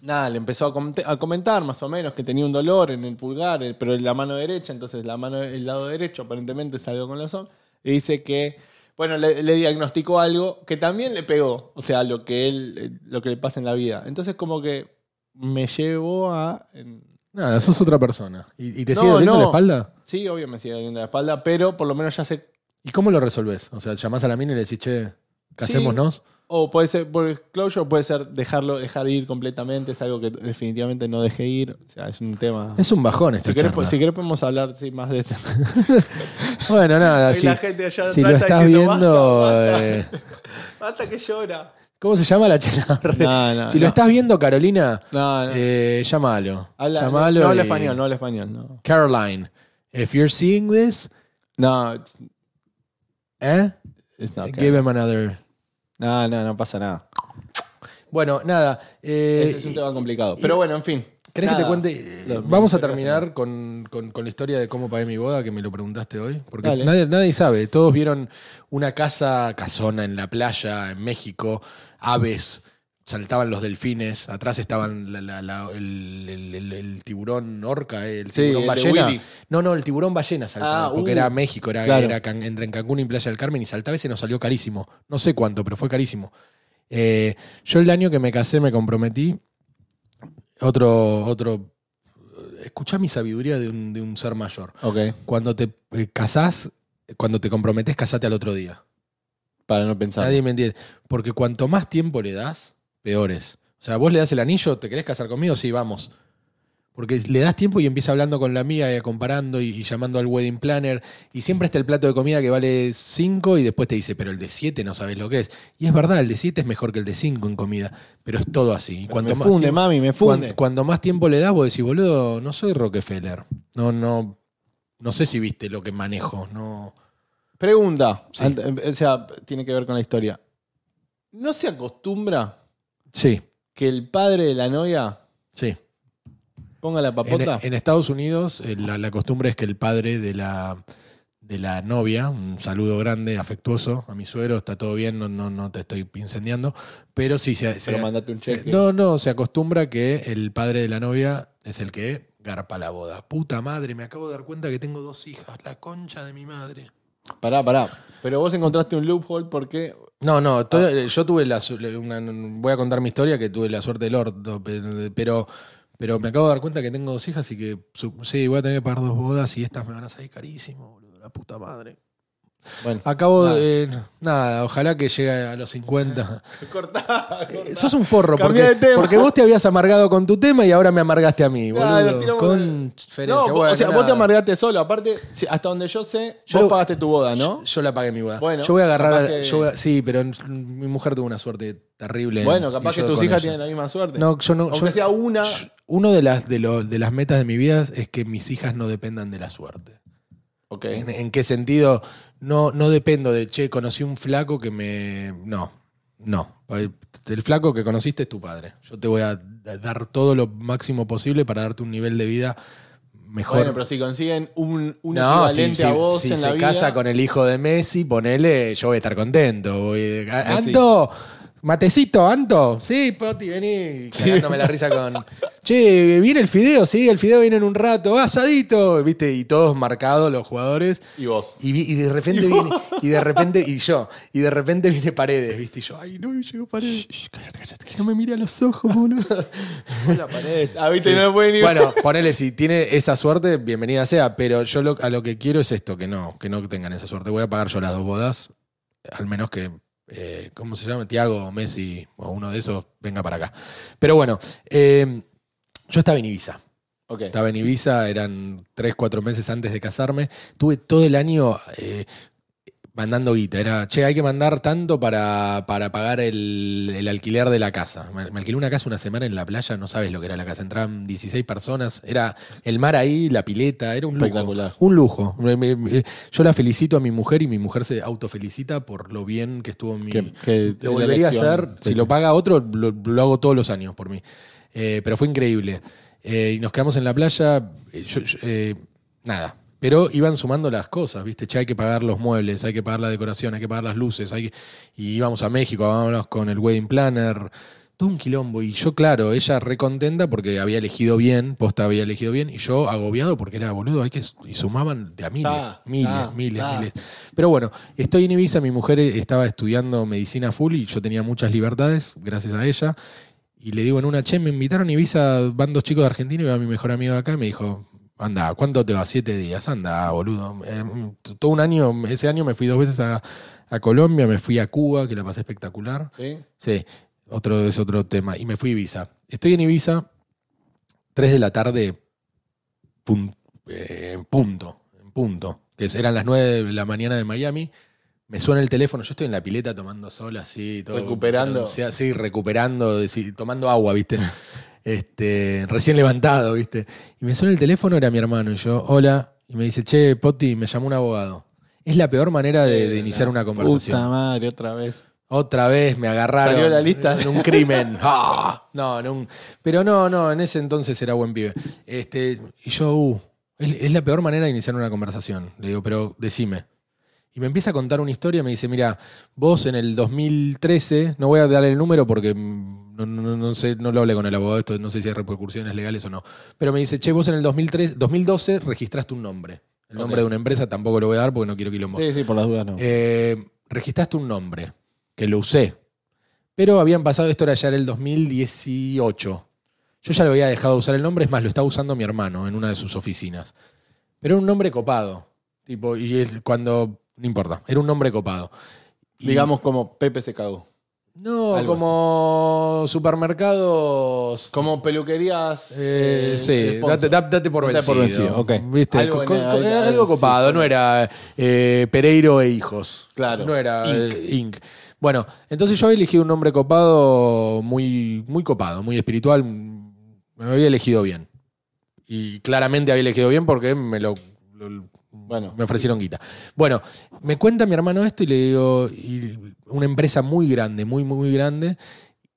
nada, le empezó a, coment- a comentar más o menos que tenía un dolor en el pulgar, eh, pero en la mano derecha. Entonces, la mano, el lado derecho aparentemente salió con los ojos. Y dice que, bueno, le, le diagnosticó algo que también le pegó. O sea, lo que, él, eh, lo que le pasa en la vida. Entonces, como que me llevó a. en- Nada, sos otra persona. ¿Y, y te No, sigue doliendo no. la espalda? sí, obvio me sigue doliendo la espalda, pero por lo menos ya sé ¿Y cómo lo resolvés? O sea, llamás a la mina y le decís, che, casémonos. O puede ser por closure, puede ser dejarlo, dejar ir completamente, es algo que definitivamente no dejé ir. O sea, es un tema. Es un bajón esta si, querés, charla. si querés podemos hablar sí, más de esto. Bueno, nada, si, la gente allá si lo estás diciendo, viendo... "Basta, basta". eh, Basta que llora. ¿Cómo se llama la chela? No, no, si lo no. estás viendo, Carolina, eh, llámalo. Habla- no, llámalo no habla y- español, no habla español. No, Caroline, if you're seeing this, no it's, eh, it's not give him another... no, no, no pasa nada. Bueno, nada. eh, Ese es un tema complicado. Pero bueno, en fin. ¿Querés que te Nada. cuente? Lo- Vamos a terminar con, con- con la historia de cómo pagué mi boda, que me lo preguntaste hoy. Porque Dale. nadie, nadie sabe. Todos vieron una casa casona en la playa, en México, aves, saltaban los delfines, atrás estaban la- la- la- el, el- el- el tiburón orca, el Sí, tiburón el de ballena. No, no, el tiburón ballena saltaba, Ah, porque uh, era México, era, claro. era Can- entre en Cancún y Playa del Carmen y saltaba y se nos salió carísimo. No sé cuánto, pero fue carísimo. Eh, yo el año que me casé me comprometí. Otro, otro. Escuchá mi sabiduría de un, de un ser mayor. Ok. Cuando te eh, casás, cuando te comprometes, casate al otro día. Para no pensar. Nadie me entiende. Porque cuanto más tiempo le das, peor es. O sea, vos le das el anillo, ¿te querés casar conmigo? Sí, vamos. Porque le das tiempo y empieza hablando con la amiga y comparando y, y llamando al wedding planner. Y siempre está el plato de comida que vale 5 y después te dice, pero el de 7 no sabes lo que es. Y es verdad, el de 7 es mejor que el de 5 en comida. Pero es todo así. Y Pero cuanto me más funde, tiempo- mami, me funde. Cuando, más tiempo le das, vos decís, boludo, no soy Rockefeller. No, no, no sé si viste lo que manejo. No. Pregunta. Sí. Ant- O sea, tiene que ver con la historia. ¿No se acostumbra Sí, que el padre de la novia sí. ponga la papota? en Estados Unidos, eh, la, la costumbre es que el padre de la, de la novia, un saludo grande, afectuoso a mi suegro, está todo bien, no, no, no te estoy incendiando, pero sí se, se- Pero mandate un se- cheque. no, no, se acostumbra que el padre de la novia es el que garpa la boda. Puta madre, me acabo de dar cuenta que tengo dos hijas, la concha de mi madre. Pará, pará. Pero vos encontraste un loophole porque. No, no, to- yo tuve la su- una- voy a contar mi historia que tuve la suerte del orto, pe- pero pero me acabo de dar cuenta que tengo dos hijas y que su- sí, voy a tener que pagar dos bodas y estas me van a salir carísimo, boludo, la puta madre. Bueno, Acabo nada. de. Nada, ojalá que llegue a los 50. Cortá, cortá. Sos un forro, Cambiá porque, de tema. porque vos te habías amargado con tu tema y ahora me amargaste a mí, boludo. Ah, tiramos- con diferencia. No, vos- Bueno, o sea, vos te amargaste solo. Aparte, si- hasta donde yo sé, Yo vos pagaste tu boda, ¿no? Yo la pagué mi boda. Bueno, yo voy a agarrar. capaz a- que- yo voy a- sí, pero mi mujer tuvo una suerte terrible. Bueno, capaz y que yo tus con hijas ella. tienen la misma suerte. No, yo no. Aunque yo- sea una. Uno de las, de, lo- de las metas de mi vida es que mis hijas no dependan de la suerte. Ok. ¿En, en qué sentido? No, no dependo de, che, conocí un flaco que me... No, no. El flaco que conociste es tu padre. Yo te voy a dar todo lo máximo posible para darte un nivel de vida mejor. Bueno, pero si consiguen un, un no, si, equivalente si- a vos si en la se vida. casa con el hijo de Messi, ponele, yo voy a estar contento. Voy-. Anto, matecito, Anto. Sí, Poti, vení. Cagándome la risa con. Che, viene el fideo, sí, el fideo viene en un rato, asadito, ¿viste? Y todos marcados los jugadores. Y vos. Y, vi- y de repente viene, y de repente, y yo, y de repente viene Paredes, ¿viste? Y yo, ay, no, llegó Paredes. Que no me mire a los ojos, boludo. La pared. Ah, viste, no me pueden ir. Bueno, ponele, si tiene esa suerte, bienvenida sea, pero yo lo- a lo que quiero es esto, que no, que no tengan esa suerte. Voy a pagar yo las dos bodas, al menos que, eh, ¿cómo se llama? Tiago o Messi o uno de esos venga para acá. Pero bueno, eh, yo estaba en Ibiza. Ok. Estaba en Ibiza, eran tres, cuatro meses antes de casarme. Tuve todo el año eh, mandando guita. Era, che, hay que mandar tanto para, para pagar el, el alquiler de la casa. Me, me alquilé una casa una semana en la playa, no sabes lo que era la casa. Entraban 16 personas, era el mar ahí, la pileta, era un lujo. Espectacular. Un lujo. Me- me- me- yo la felicito a mi mujer y mi mujer se autofelicita por lo bien que estuvo en mi, Que- que lo volvería a hacer. Sí, Si lo paga otro, lo, lo hago todos los años por mí. Eh, pero fue increíble. Eh, y nos quedamos en la playa. eh, yo- yo, eh, nada. Pero iban sumando las cosas, ¿viste? Che, hay que pagar los muebles, hay que pagar la decoración, hay que pagar las luces. Hay que- Y íbamos a México, vámonos con el wedding planner. Todo un quilombo. Y yo, claro, ella recontenta porque había elegido bien, posta había elegido bien. Y yo agobiado porque era boludo, hay que. Y sumaban de a miles, Ta, miles, ta, miles, ta. miles. Pero bueno, estoy en Ibiza, mi mujer estaba estudiando medicina full y yo tenía muchas libertades, gracias a ella. Y le digo en una, che, me invitaron a Ibiza, van dos chicos de Argentina y va mi mejor amigo acá y me dijo, anda, ¿cuánto te va? Siete días, anda, boludo. Eh, todo un año, ese año me fui dos veces a, a Colombia, me fui a Cuba, que la pasé espectacular. ¿Sí? Sí, otro es otro tema. Y me fui a Ibiza. Estoy en Ibiza, 3 de la tarde, pun- eh, en punto, en punto. Que eran las 9 de la mañana de Miami. Me suena el teléfono, yo estoy en la pileta tomando sol así, todo. Recuperando. o sea, Sí, recuperando, sí, tomando agua, ¿viste? Este, recién levantado, ¿viste? Y me suena el teléfono, era mi hermano, y yo, hola, y me dice, che, Poti, me llamó un abogado. Es la peor manera de, de iniciar una conversación. Puta madre, otra vez. Otra vez me agarraron. ¿Salió la lista? En un crimen. Ah, No, pero no, no, en ese entonces era buen pibe. Este, y yo, uh, es, es la peor manera de iniciar una conversación. Le digo, pero decime. Y me empieza a contar una historia, me dice, mira, vos en el 2013, no voy a dar el número porque mm, no, no- no sé, no lo hablé con el abogado, esto no sé si hay repercusiones legales o no. Pero me dice, che, vos en el 2003, 2012 registraste un nombre. El nombre de una empresa tampoco lo voy a dar porque no quiero quilombo. Sí, sí, por las dudas no. Eh, registraste un nombre, que lo usé. Pero habían pasado, esto era ya en el 2018. Yo ya le había dejado de usar el nombre, es más, lo estaba usando mi hermano en una de sus oficinas. Pero era un nombre copado. Tipo, y es cuando. No importa, era un nombre copado. Y- Digamos como Pepe se cagó. No, algo como supermercados. Como peluquerías. Eh, eh, sí, sponsor. date, da- date por Date vencido. por vencido, ok. ¿Viste? Algo Co- co- eh, algo copado, no era eh, Pereiro e hijos. Claro. No era Inc. eh, Inc. Bueno, entonces yo había elegido un nombre copado, muy, muy copado, muy espiritual. Me había elegido bien. Y claramente había elegido bien porque me lo, lo- Bueno. me ofrecieron guita. Bueno, me cuenta mi hermano esto y le digo, y una empresa muy grande, muy, muy, muy grande,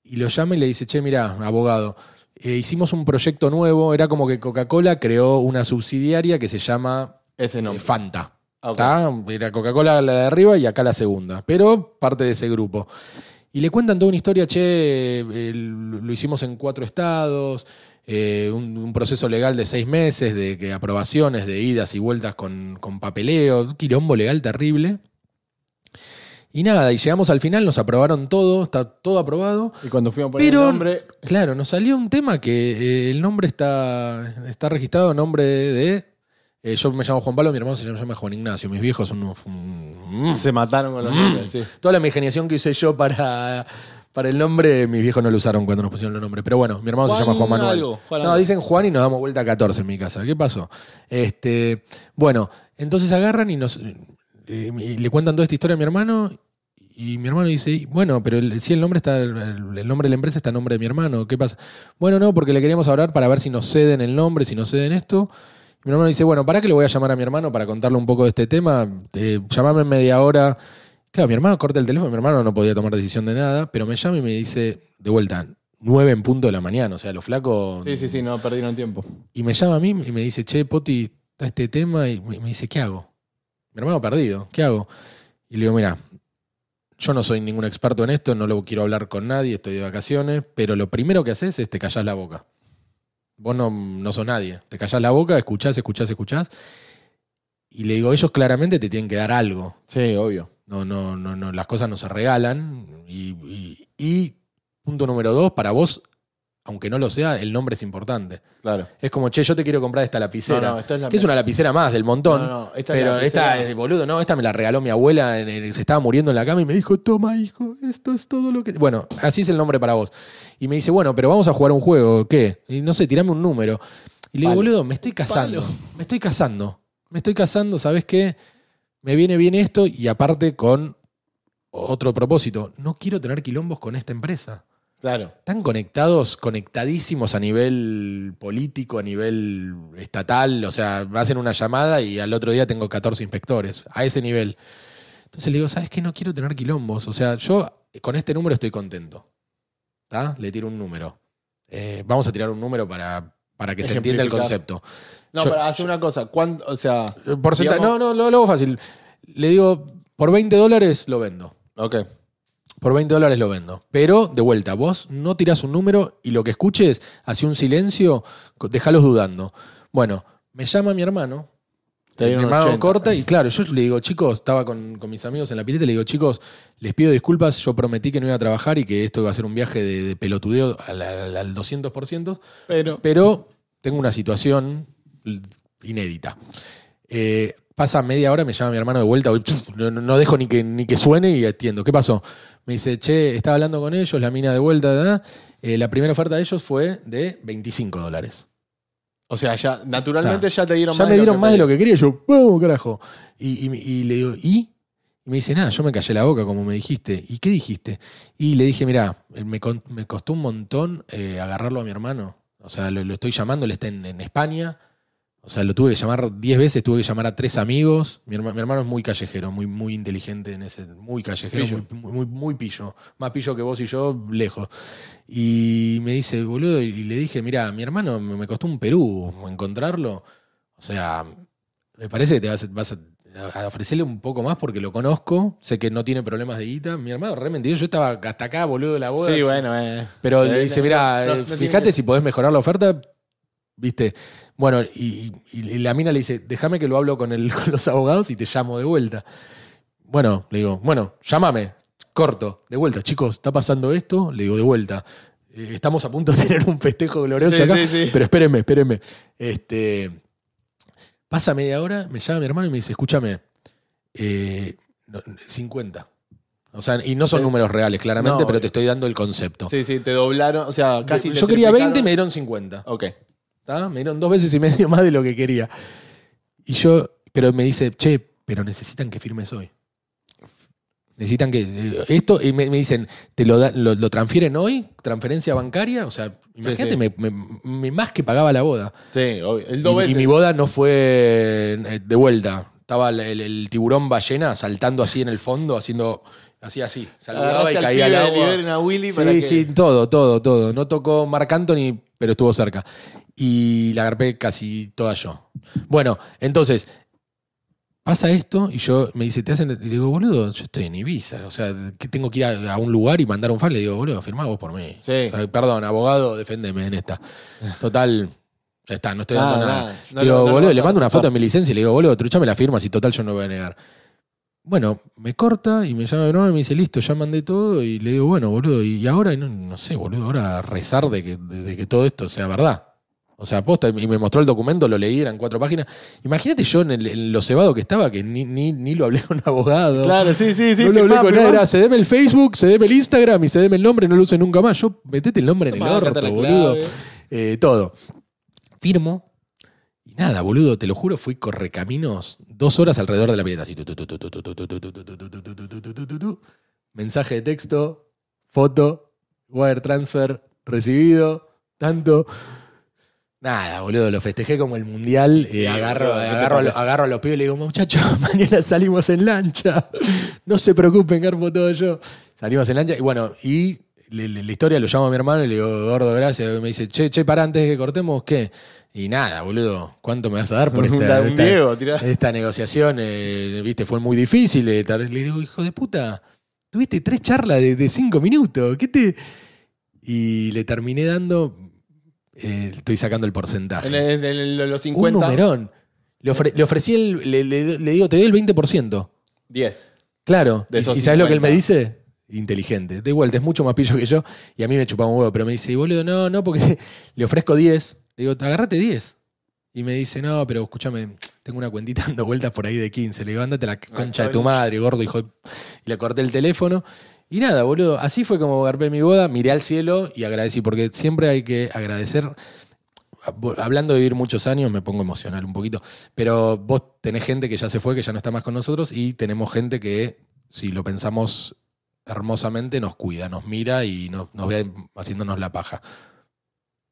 y lo llama y le dice, che, mira, abogado, eh, hicimos un proyecto nuevo, era como que Coca-Cola creó una subsidiaria que se llama Ese eh, nombre. Fanta. Ah. Era Coca-Cola la de arriba y acá la segunda, pero parte de ese grupo. Y le cuentan toda una historia, che, el- lo hicimos en cuatro estados, eh, un, un proceso legal de seis meses, de que aprobaciones, de idas y vueltas con, con papeleo, un quilombo legal terrible. Y nada, y llegamos al final, nos aprobaron todo, está todo aprobado. Y cuando fuimos a poner Pero, el nombre. claro, nos salió un tema que eh, el nombre está, está registrado nombre de... eh, yo me llamo Juan Pablo, mi hermano se llama Juan Ignacio, mis viejos son unos un Mm. Se mataron con los nombres, sí. Toda la imaginación que usé yo para, para el nombre, mis viejos no lo usaron cuando nos pusieron los nombres. Pero bueno, mi hermano se llama Juan Manuel. algo, Juan no, algo. dicen Juan y nos damos vuelta a 14 en mi casa. ¿Qué pasó? Este, bueno, entonces agarran y nos eh, y le cuentan toda esta historia a mi hermano. Y mi hermano dice, "Y, bueno, pero el, si el nombre está, el, el nombre de la empresa está a nombre de mi hermano, ¿qué pasa? Bueno, no, porque le queríamos hablar para ver si nos ceden el nombre, si nos ceden esto. Y mi hermano dice, bueno, ¿para qué le voy a llamar a mi hermano para contarle un poco de este tema? Eh, llamame en media hora. Claro, mi hermano corta el teléfono, mi hermano no podía tomar decisión de nada, pero me llama y me dice, de vuelta, nueve en punto de la mañana, o sea, los flacos... Sí, sí, sí, no perdieron tiempo. Y me llama a mí y me dice, che, Poti, está este tema, y me me dice, ¿qué hago? Mi hermano perdido, ¿qué hago? Y le digo, mira, yo no soy ningún experto en esto, no lo quiero hablar con nadie, estoy de vacaciones, pero lo primero que haces es te callás la boca. Vos no, no sos nadie. Te callás la boca, escuchás, escuchás, escuchás. Y le digo, ellos claramente te tienen que dar algo. Sí, obvio. No, no, no, no, las cosas no se regalan. Y, y- y punto número dos, para vos, aunque no lo sea, el nombre es importante. Claro. Es como, che, yo te quiero comprar esta lapicera. No, no, esta es la que es una lapicera más del montón. No, no, esta es pero esta es de boludo, no, esta me la regaló mi abuela, en el- se estaba muriendo en la cama y me dijo, toma hijo, esto es todo lo que... Bueno, así es el nombre para vos. Y me dice, bueno, pero vamos a jugar un juego, ¿qué? Y no sé, tirame un número. Y le digo, Palo. boludo, me estoy casando, Palo. me estoy casando, me estoy casando, ¿sabes qué? Me viene bien esto y aparte con otro propósito, no quiero tener quilombos con esta empresa. Claro. Están conectados, conectadísimos a nivel político, a nivel estatal. O sea, me hacen una llamada y al otro día tengo 14 inspectores. A ese nivel. Entonces le digo, ¿sabes qué? No quiero tener quilombos. O sea, yo con este número estoy contento. ¿Está? Le tiro un número. Eh, vamos a tirar un número para, para que se entienda el concepto. No, Yo- pero hace una cosa. ¿Cuánto, o sea, Porcentaje, Digamos- no, no, lo, lo hago fácil. Le digo, por 20 dólares lo vendo. ok. Por 20 dólares lo vendo. Pero, de vuelta, vos no tirás un número y lo que escuches, hace un silencio, dejalos dudando. Bueno, me llama mi hermano. Mi 80. corta y claro, yo le digo, chicos, estaba con, con mis amigos en la pileta, le digo, chicos, les pido disculpas, yo prometí que no iba a trabajar y que esto iba a ser un viaje de, de pelotudeo al, al- al 200%, Pero. pero tengo una situación inédita. Eh, pasa media hora, me llama mi hermano de vuelta, no, no- dejo ni que, ni que suene y atiendo. ¿Qué pasó? Me dice, che, estaba hablando con ellos, la mina de vuelta. Eh, la primera oferta de ellos fue de 25 dólares. O sea, ya, naturalmente ya te dieron Ya más me de lo dieron más de lo que quería. Yo, ¡vamos, carajo! Y, y- y le digo, ¿y? Y me dice, nada, yo me callé la boca, como me dijiste. ¿Y qué dijiste? Y le dije, mira, me, me costó un montón eh, agarrarlo a mi hermano. O sea, lo, lo estoy llamando, él está en, en España. O sea, lo tuve que llamar 10 veces, tuve que llamar a tres amigos. Mi, herma- mi hermano es muy callejero, muy, muy inteligente en ese, muy callejero, Pillo. muy, muy, muy pillo. Más pillo que vos y yo, lejos. Y me dice, boludo, y le dije, mira, mi hermano me costó un Perú encontrarlo. O sea, me parece que te vas, a- vas a, a ofrecerle un poco más porque lo conozco, sé que no tiene problemas de guita. Mi hermano re mentiroso, yo estaba hasta acá, boludo, de la boda. Sí, bueno, eh. Pero Eh, le dice, mira, no, eh, no fíjate si podés mejorar la oferta. ¿Viste? Bueno, y, y- y la mina le dice, déjame que lo hablo con, el- con los abogados y te llamo de vuelta. Bueno, le digo, bueno, llámame, corto, de vuelta. Chicos, ¿está pasando esto? Le digo, de vuelta. Eh, estamos a punto de tener un festejo glorioso Sí, acá. sí, sí. Pero espérenme, espérenme. Este, pasa media hora, me llama mi hermano y me dice, escúchame, eh, no, 50. O sea, y no son números reales, claramente, No, pero te estoy dando el concepto. Sí, sí, te doblaron. O sea, casi. Yo quería 20 y me dieron 50. Ok. ¿Tá? Me dieron dos veces y medio más de lo que quería. Y yo, pero me dice, che, pero necesitan que firmes hoy. Necesitan que. eh, Esto, y me, me dicen, ¿te lo, da- lo, lo transfieren hoy? ¿Transferencia bancaria? O sea, imagínate, sí. Me, me- me- más que pagaba la boda. Sí, obvio. El Y, dos y veces. mi boda no fue eh, de vuelta. Estaba el, el- el tiburón ballena saltando así en el fondo, haciendo. Hacía así, saludaba y Agarraste caía al agua. A Willy para Sí, que- sí, todo, todo, todo. No tocó Marc Anthony, pero estuvo cerca. Y la agarré casi toda yo. Bueno, entonces, pasa esto y yo me dice, te hacen. Y le digo, boludo, yo estoy en Ibiza. O sea, que tengo que ir a, a un lugar y mandar un fax. Le digo, boludo, firmá vos por mí. Sí. O sea, perdón, abogado, deféndeme en esta. Total, ya está, no estoy dando Nada, nada. No digo, no boludo, le mando una foto de mi licencia y le digo, boludo, truchame la firma si total yo no voy a negar. Bueno, me corta y me llama mi hermano y me dice, listo, ya mandé todo. Y le digo, bueno, boludo, y ahora, y no, no sé, boludo, ahora rezar de que, de, de que todo esto sea verdad. O sea, posta, y me mostró el documento, lo leí, eran cuatro páginas. Imagínate yo en, el, lo cebado que estaba, que ni, ni, ni, lo hablé con un abogado. Claro, sí, sí, sí. No lo hablé con nada, era, se el Facebook, cedeme el Instagram y se el nombre, no lo use nunca más. Yo metete el nombre en el orto, boludo. Todo. Firmo, y nada, boludo, te lo juro, fui correcaminos dos horas alrededor de la pileta. Mensaje de texto, foto, wire transfer, recibido, tanto. Nada, boludo, lo festejé como el mundial. Sí, eh, agarro, boludo, ¿qué te agarro, a agarro a los pibes y le digo, muchachos, mañana salimos en lancha. No se preocupen, garpo todo yo. Salimos en lancha y bueno, y la historia lo llamo a mi hermano y le digo, gordo, gracias. Y me dice, che, che, para antes de que cortemos, ¿qué? Y nada, boludo, ¿cuánto me vas a dar por esta, Da un esta- Diego, tirá. esta negociación? eh, Viste, fue muy difícil. eh, Le digo, hijo de puta, tuviste tres charlas de, de cinco minutos. ¿Qué te...? Y le terminé dando, eh, estoy sacando el porcentaje. En, el- en el- los Un 50. numerón. Le, ofre- le ofrecí, el, le, le- le digo, te doy el 20%. 10. Claro. De ¿Y, esos y sabes lo que él me 50? dice? Inteligente. De vuelta, es mucho más pillo que yo. Y a mí me chupaba un huevo, pero me dice, y boludo, no, no, porque le ofrezco 10. Le digo, agárrate 10. Y me dice, no, pero escúchame, tengo una cuentita dando vueltas por ahí de 15. Le digo, ándate a la concha de tu madre, gordo, hijo. de-". Y le corté el teléfono. Y nada, boludo, así fue como garpé mi boda, miré al cielo y agradecí, porque siempre hay que agradecer. Hablando de vivir muchos años, me pongo emocional un poquito. Pero vos tenés gente que ya se fue, que ya no está más con nosotros, y tenemos gente que, si lo pensamos hermosamente, nos cuida, nos mira y nos, nos ve haciéndonos la paja.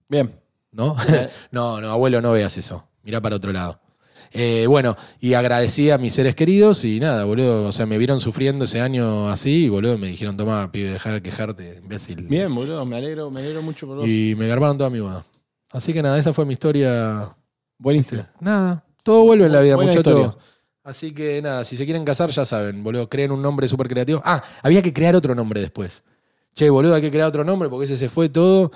Bien. ¿No? no, no, abuelo, no veas eso. Mira para otro lado. Eh, bueno, y agradecí a mis seres queridos y nada, boludo. O sea, me vieron sufriendo ese año así y, boludo, me dijeron, toma, pibe, deja de quejarte, imbécil. Bien, boludo. Me alegro, me alegro mucho por vos. Y me garbaron toda mi boda. Así que nada, esa fue mi historia. Buenísimo. Nada, todo vuelve en la vida, muchachos. Así que nada, si se quieren casar, ya saben, boludo, creen un nombre súper creativo. Ah, había que crear otro nombre después. Che, boludo, hay que crear otro nombre porque ese se fue todo.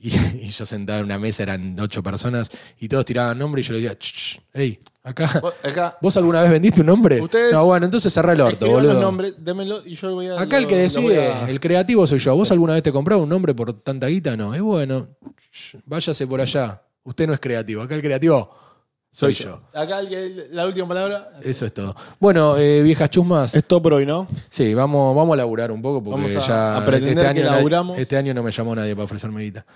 Y, y yo sentado en una mesa, eran ocho personas, y todos tiraban nombre y yo le decía, "Ch, ch, hey, acá. Vos, Acá. ¿Vos alguna vez vendiste un nombre? Ustedes- no, bueno, entonces cerrá el orto, boludo. los nombres, démelo y yo voy a. Acá el que decide, a- el creativo soy yo. ¿Vos alguna vez te compraba un nombre por tanta guita? No. Es bueno, váyase por allá. Usted no es creativo. Acá el creativo soy yo. Acá el que- la última palabra. Eso es todo. Bueno, eh, viejas chusmas. Es todo por hoy, ¿no? Sí, vamos, vamos a laburar un poco porque Vamos a- ya a pretender este, que año, laburamos. este año no me llamó nadie para ofrecerme guita.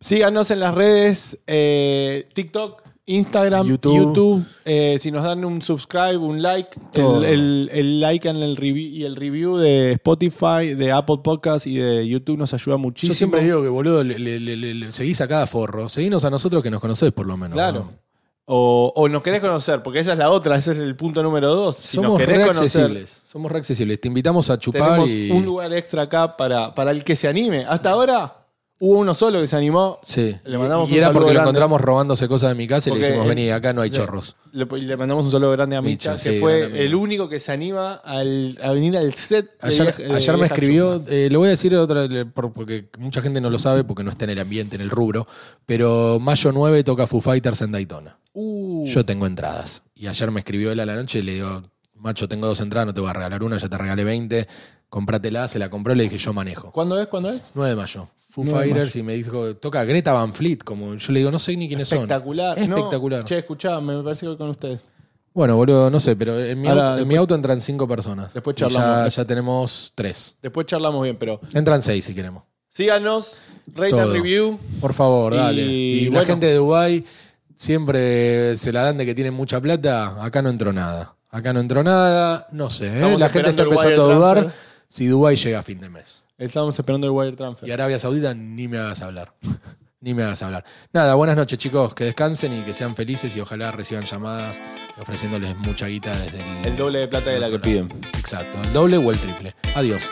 Síganos en las redes, eh, TikTok, Instagram, YouTube. YouTube. Eh, si nos dan un subscribe, un like, Todo. el, el- el like en el review y el review de Spotify, de Apple Podcasts y de YouTube nos ayuda muchísimo. Yo siempre digo que, boludo, le, le- le- le- le- seguís a cada forro. Seguinos a nosotros que nos conocés, por lo menos. Claro. ¿no? O, o nos querés conocer, porque esa es la otra, ese es el punto número dos. Si Somos nos querés conocer. Somos re accesibles. Te invitamos a chupar tenemos y. un lugar extra acá para, para el que se anime. Hasta ahora hubo uno solo que se animó. Sí. Le mandamos y un era saludo porque lo encontramos robándose cosas de mi casa y Porque le dijimos, vení, acá no hay chorros. Le, le mandamos un saludo grande a Micha, Micha, que sí, fue el único que se anima al- a venir al set. de Ayer, Vieja- de ayer me escribió, eh, lo voy a decir otra, porque mucha gente no lo sabe porque no está en el ambiente, en el rubro, pero mayo 9 toca Foo Fighters en Daytona. Uh, Yo tengo entradas. Y ayer me escribió él a la noche y le digo, macho, tengo dos entradas, no te voy a regalar una, ya te regalé 20, cómpratela, se la compró, le dije, yo manejo. ¿Cuándo es? ¿Cuándo es? 9 de mayo. Foo 9 de Fighters y me dijo, toca Greta Van Fleet, como yo le digo, no sé ni quiénes son. Espectacular. No, Espectacular. che, escuchá, me parece que voy con ustedes. Bueno, boludo, no sé, pero en mi, Ahora, auto, en mi auto entran cinco personas. Después Y ya, charlamos. ya tenemos tres. Después charlamos bien, pero Entran seis si queremos. síganos, rate Todo. and review. Por favor, Y dale. Y la gente de Dubai siempre se la dan de que tienen mucha plata. Acá no entró nada. Acá no entró nada. No sé. ¿eh? La gente está empezando a dudar transfer. si Dubai llega a fin de mes. Estamos esperando el wire transfer. Y Arabia Saudita ni me hagas hablar. Ni me hagas hablar. Nada, buenas noches, chicos. Que descansen y que sean felices y ojalá reciban llamadas ofreciéndoles mucha guita desde el. El doble de plata de la que piden. Exacto, el doble o el triple. Adiós.